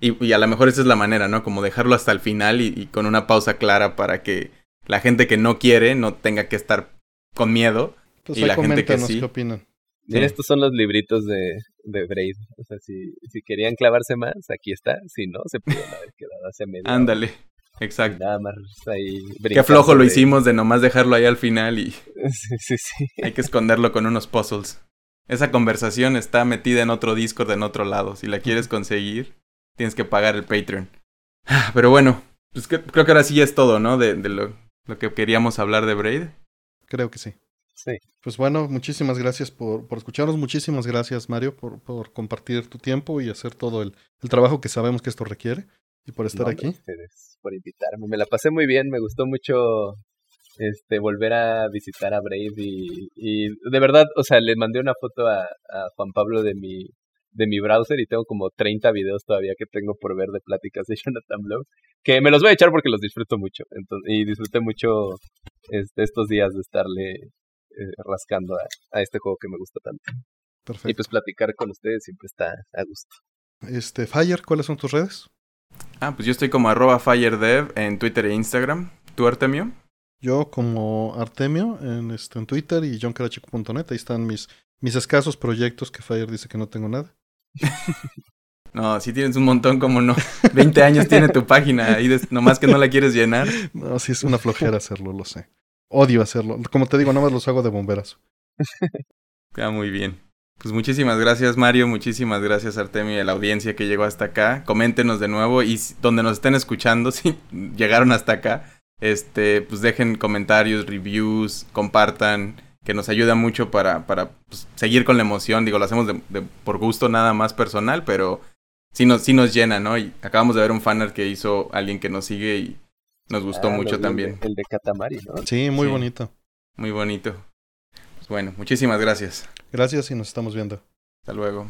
Y, y, a lo mejor esa es la manera, ¿no? Como dejarlo hasta el final y, y, con una pausa clara para que la gente que no quiere no tenga que estar con miedo. Pues y la gente que sí. Qué opinan. estos son los libritos de, de Braid. O sea, si, si querían clavarse más, aquí está. Si no, se pueden haber quedado hace medio. Ándale. Exacto. Nada más ahí. Qué flojo lo hicimos de nomás dejarlo ahí al final y. Sí, sí, sí. Hay que esconderlo con unos puzzles. Esa conversación está metida en otro Discord en otro lado. Si la quieres conseguir, tienes que pagar el Patreon. Ah, pero bueno, pues creo que ahora sí es todo, ¿no? De, de lo, lo, que queríamos hablar de Braid. Creo que sí. Sí. Pues bueno, muchísimas gracias por, por escucharnos. Muchísimas gracias, Mario, por, por compartir tu tiempo y hacer todo el, el trabajo que sabemos que esto requiere y por estar aquí. Ustedes por invitarme. Me la pasé muy bien, me gustó mucho este volver a visitar a Brave y, y de verdad, o sea, le mandé una foto a, a, Juan Pablo de mi de mi browser y tengo como 30 videos todavía que tengo por ver de pláticas de Jonathan Blow, que me los voy a echar porque los disfruto mucho. Entonces, y disfruté mucho este, estos días de estarle eh, rascando a, a, este juego que me gusta tanto. Perfecto. Y pues platicar con ustedes siempre está a gusto. Este, Fire, ¿cuáles son tus redes? Ah, pues yo estoy como arroba FireDev en Twitter e Instagram. ¿Tú, Artemio? Yo como Artemio en, este, en Twitter y johncarachico.net. Ahí están mis, mis escasos proyectos que Fire dice que no tengo nada. no, si tienes un montón, como no. 20 años tiene tu página, ahí nomás que no la quieres llenar. No, sí es una flojera hacerlo, lo sé. Odio hacerlo. Como te digo, nomás los hago de bomberas. Queda muy bien. Pues muchísimas gracias Mario, muchísimas gracias Artemio y a la audiencia que llegó hasta acá. Coméntenos de nuevo y donde nos estén escuchando, si llegaron hasta acá, este, pues dejen comentarios, reviews, compartan, que nos ayuda mucho para, para pues, seguir con la emoción. Digo, lo hacemos de, por gusto nada más personal, pero sí nos, sí nos llena, ¿no? Y acabamos de ver un fanart que hizo alguien que nos sigue y nos gustó ah, mucho también. El de, Katamari, ¿no? Sí, muy bonito. Muy bonito. Pues bueno, muchísimas gracias. Gracias y nos estamos viendo. Hasta luego.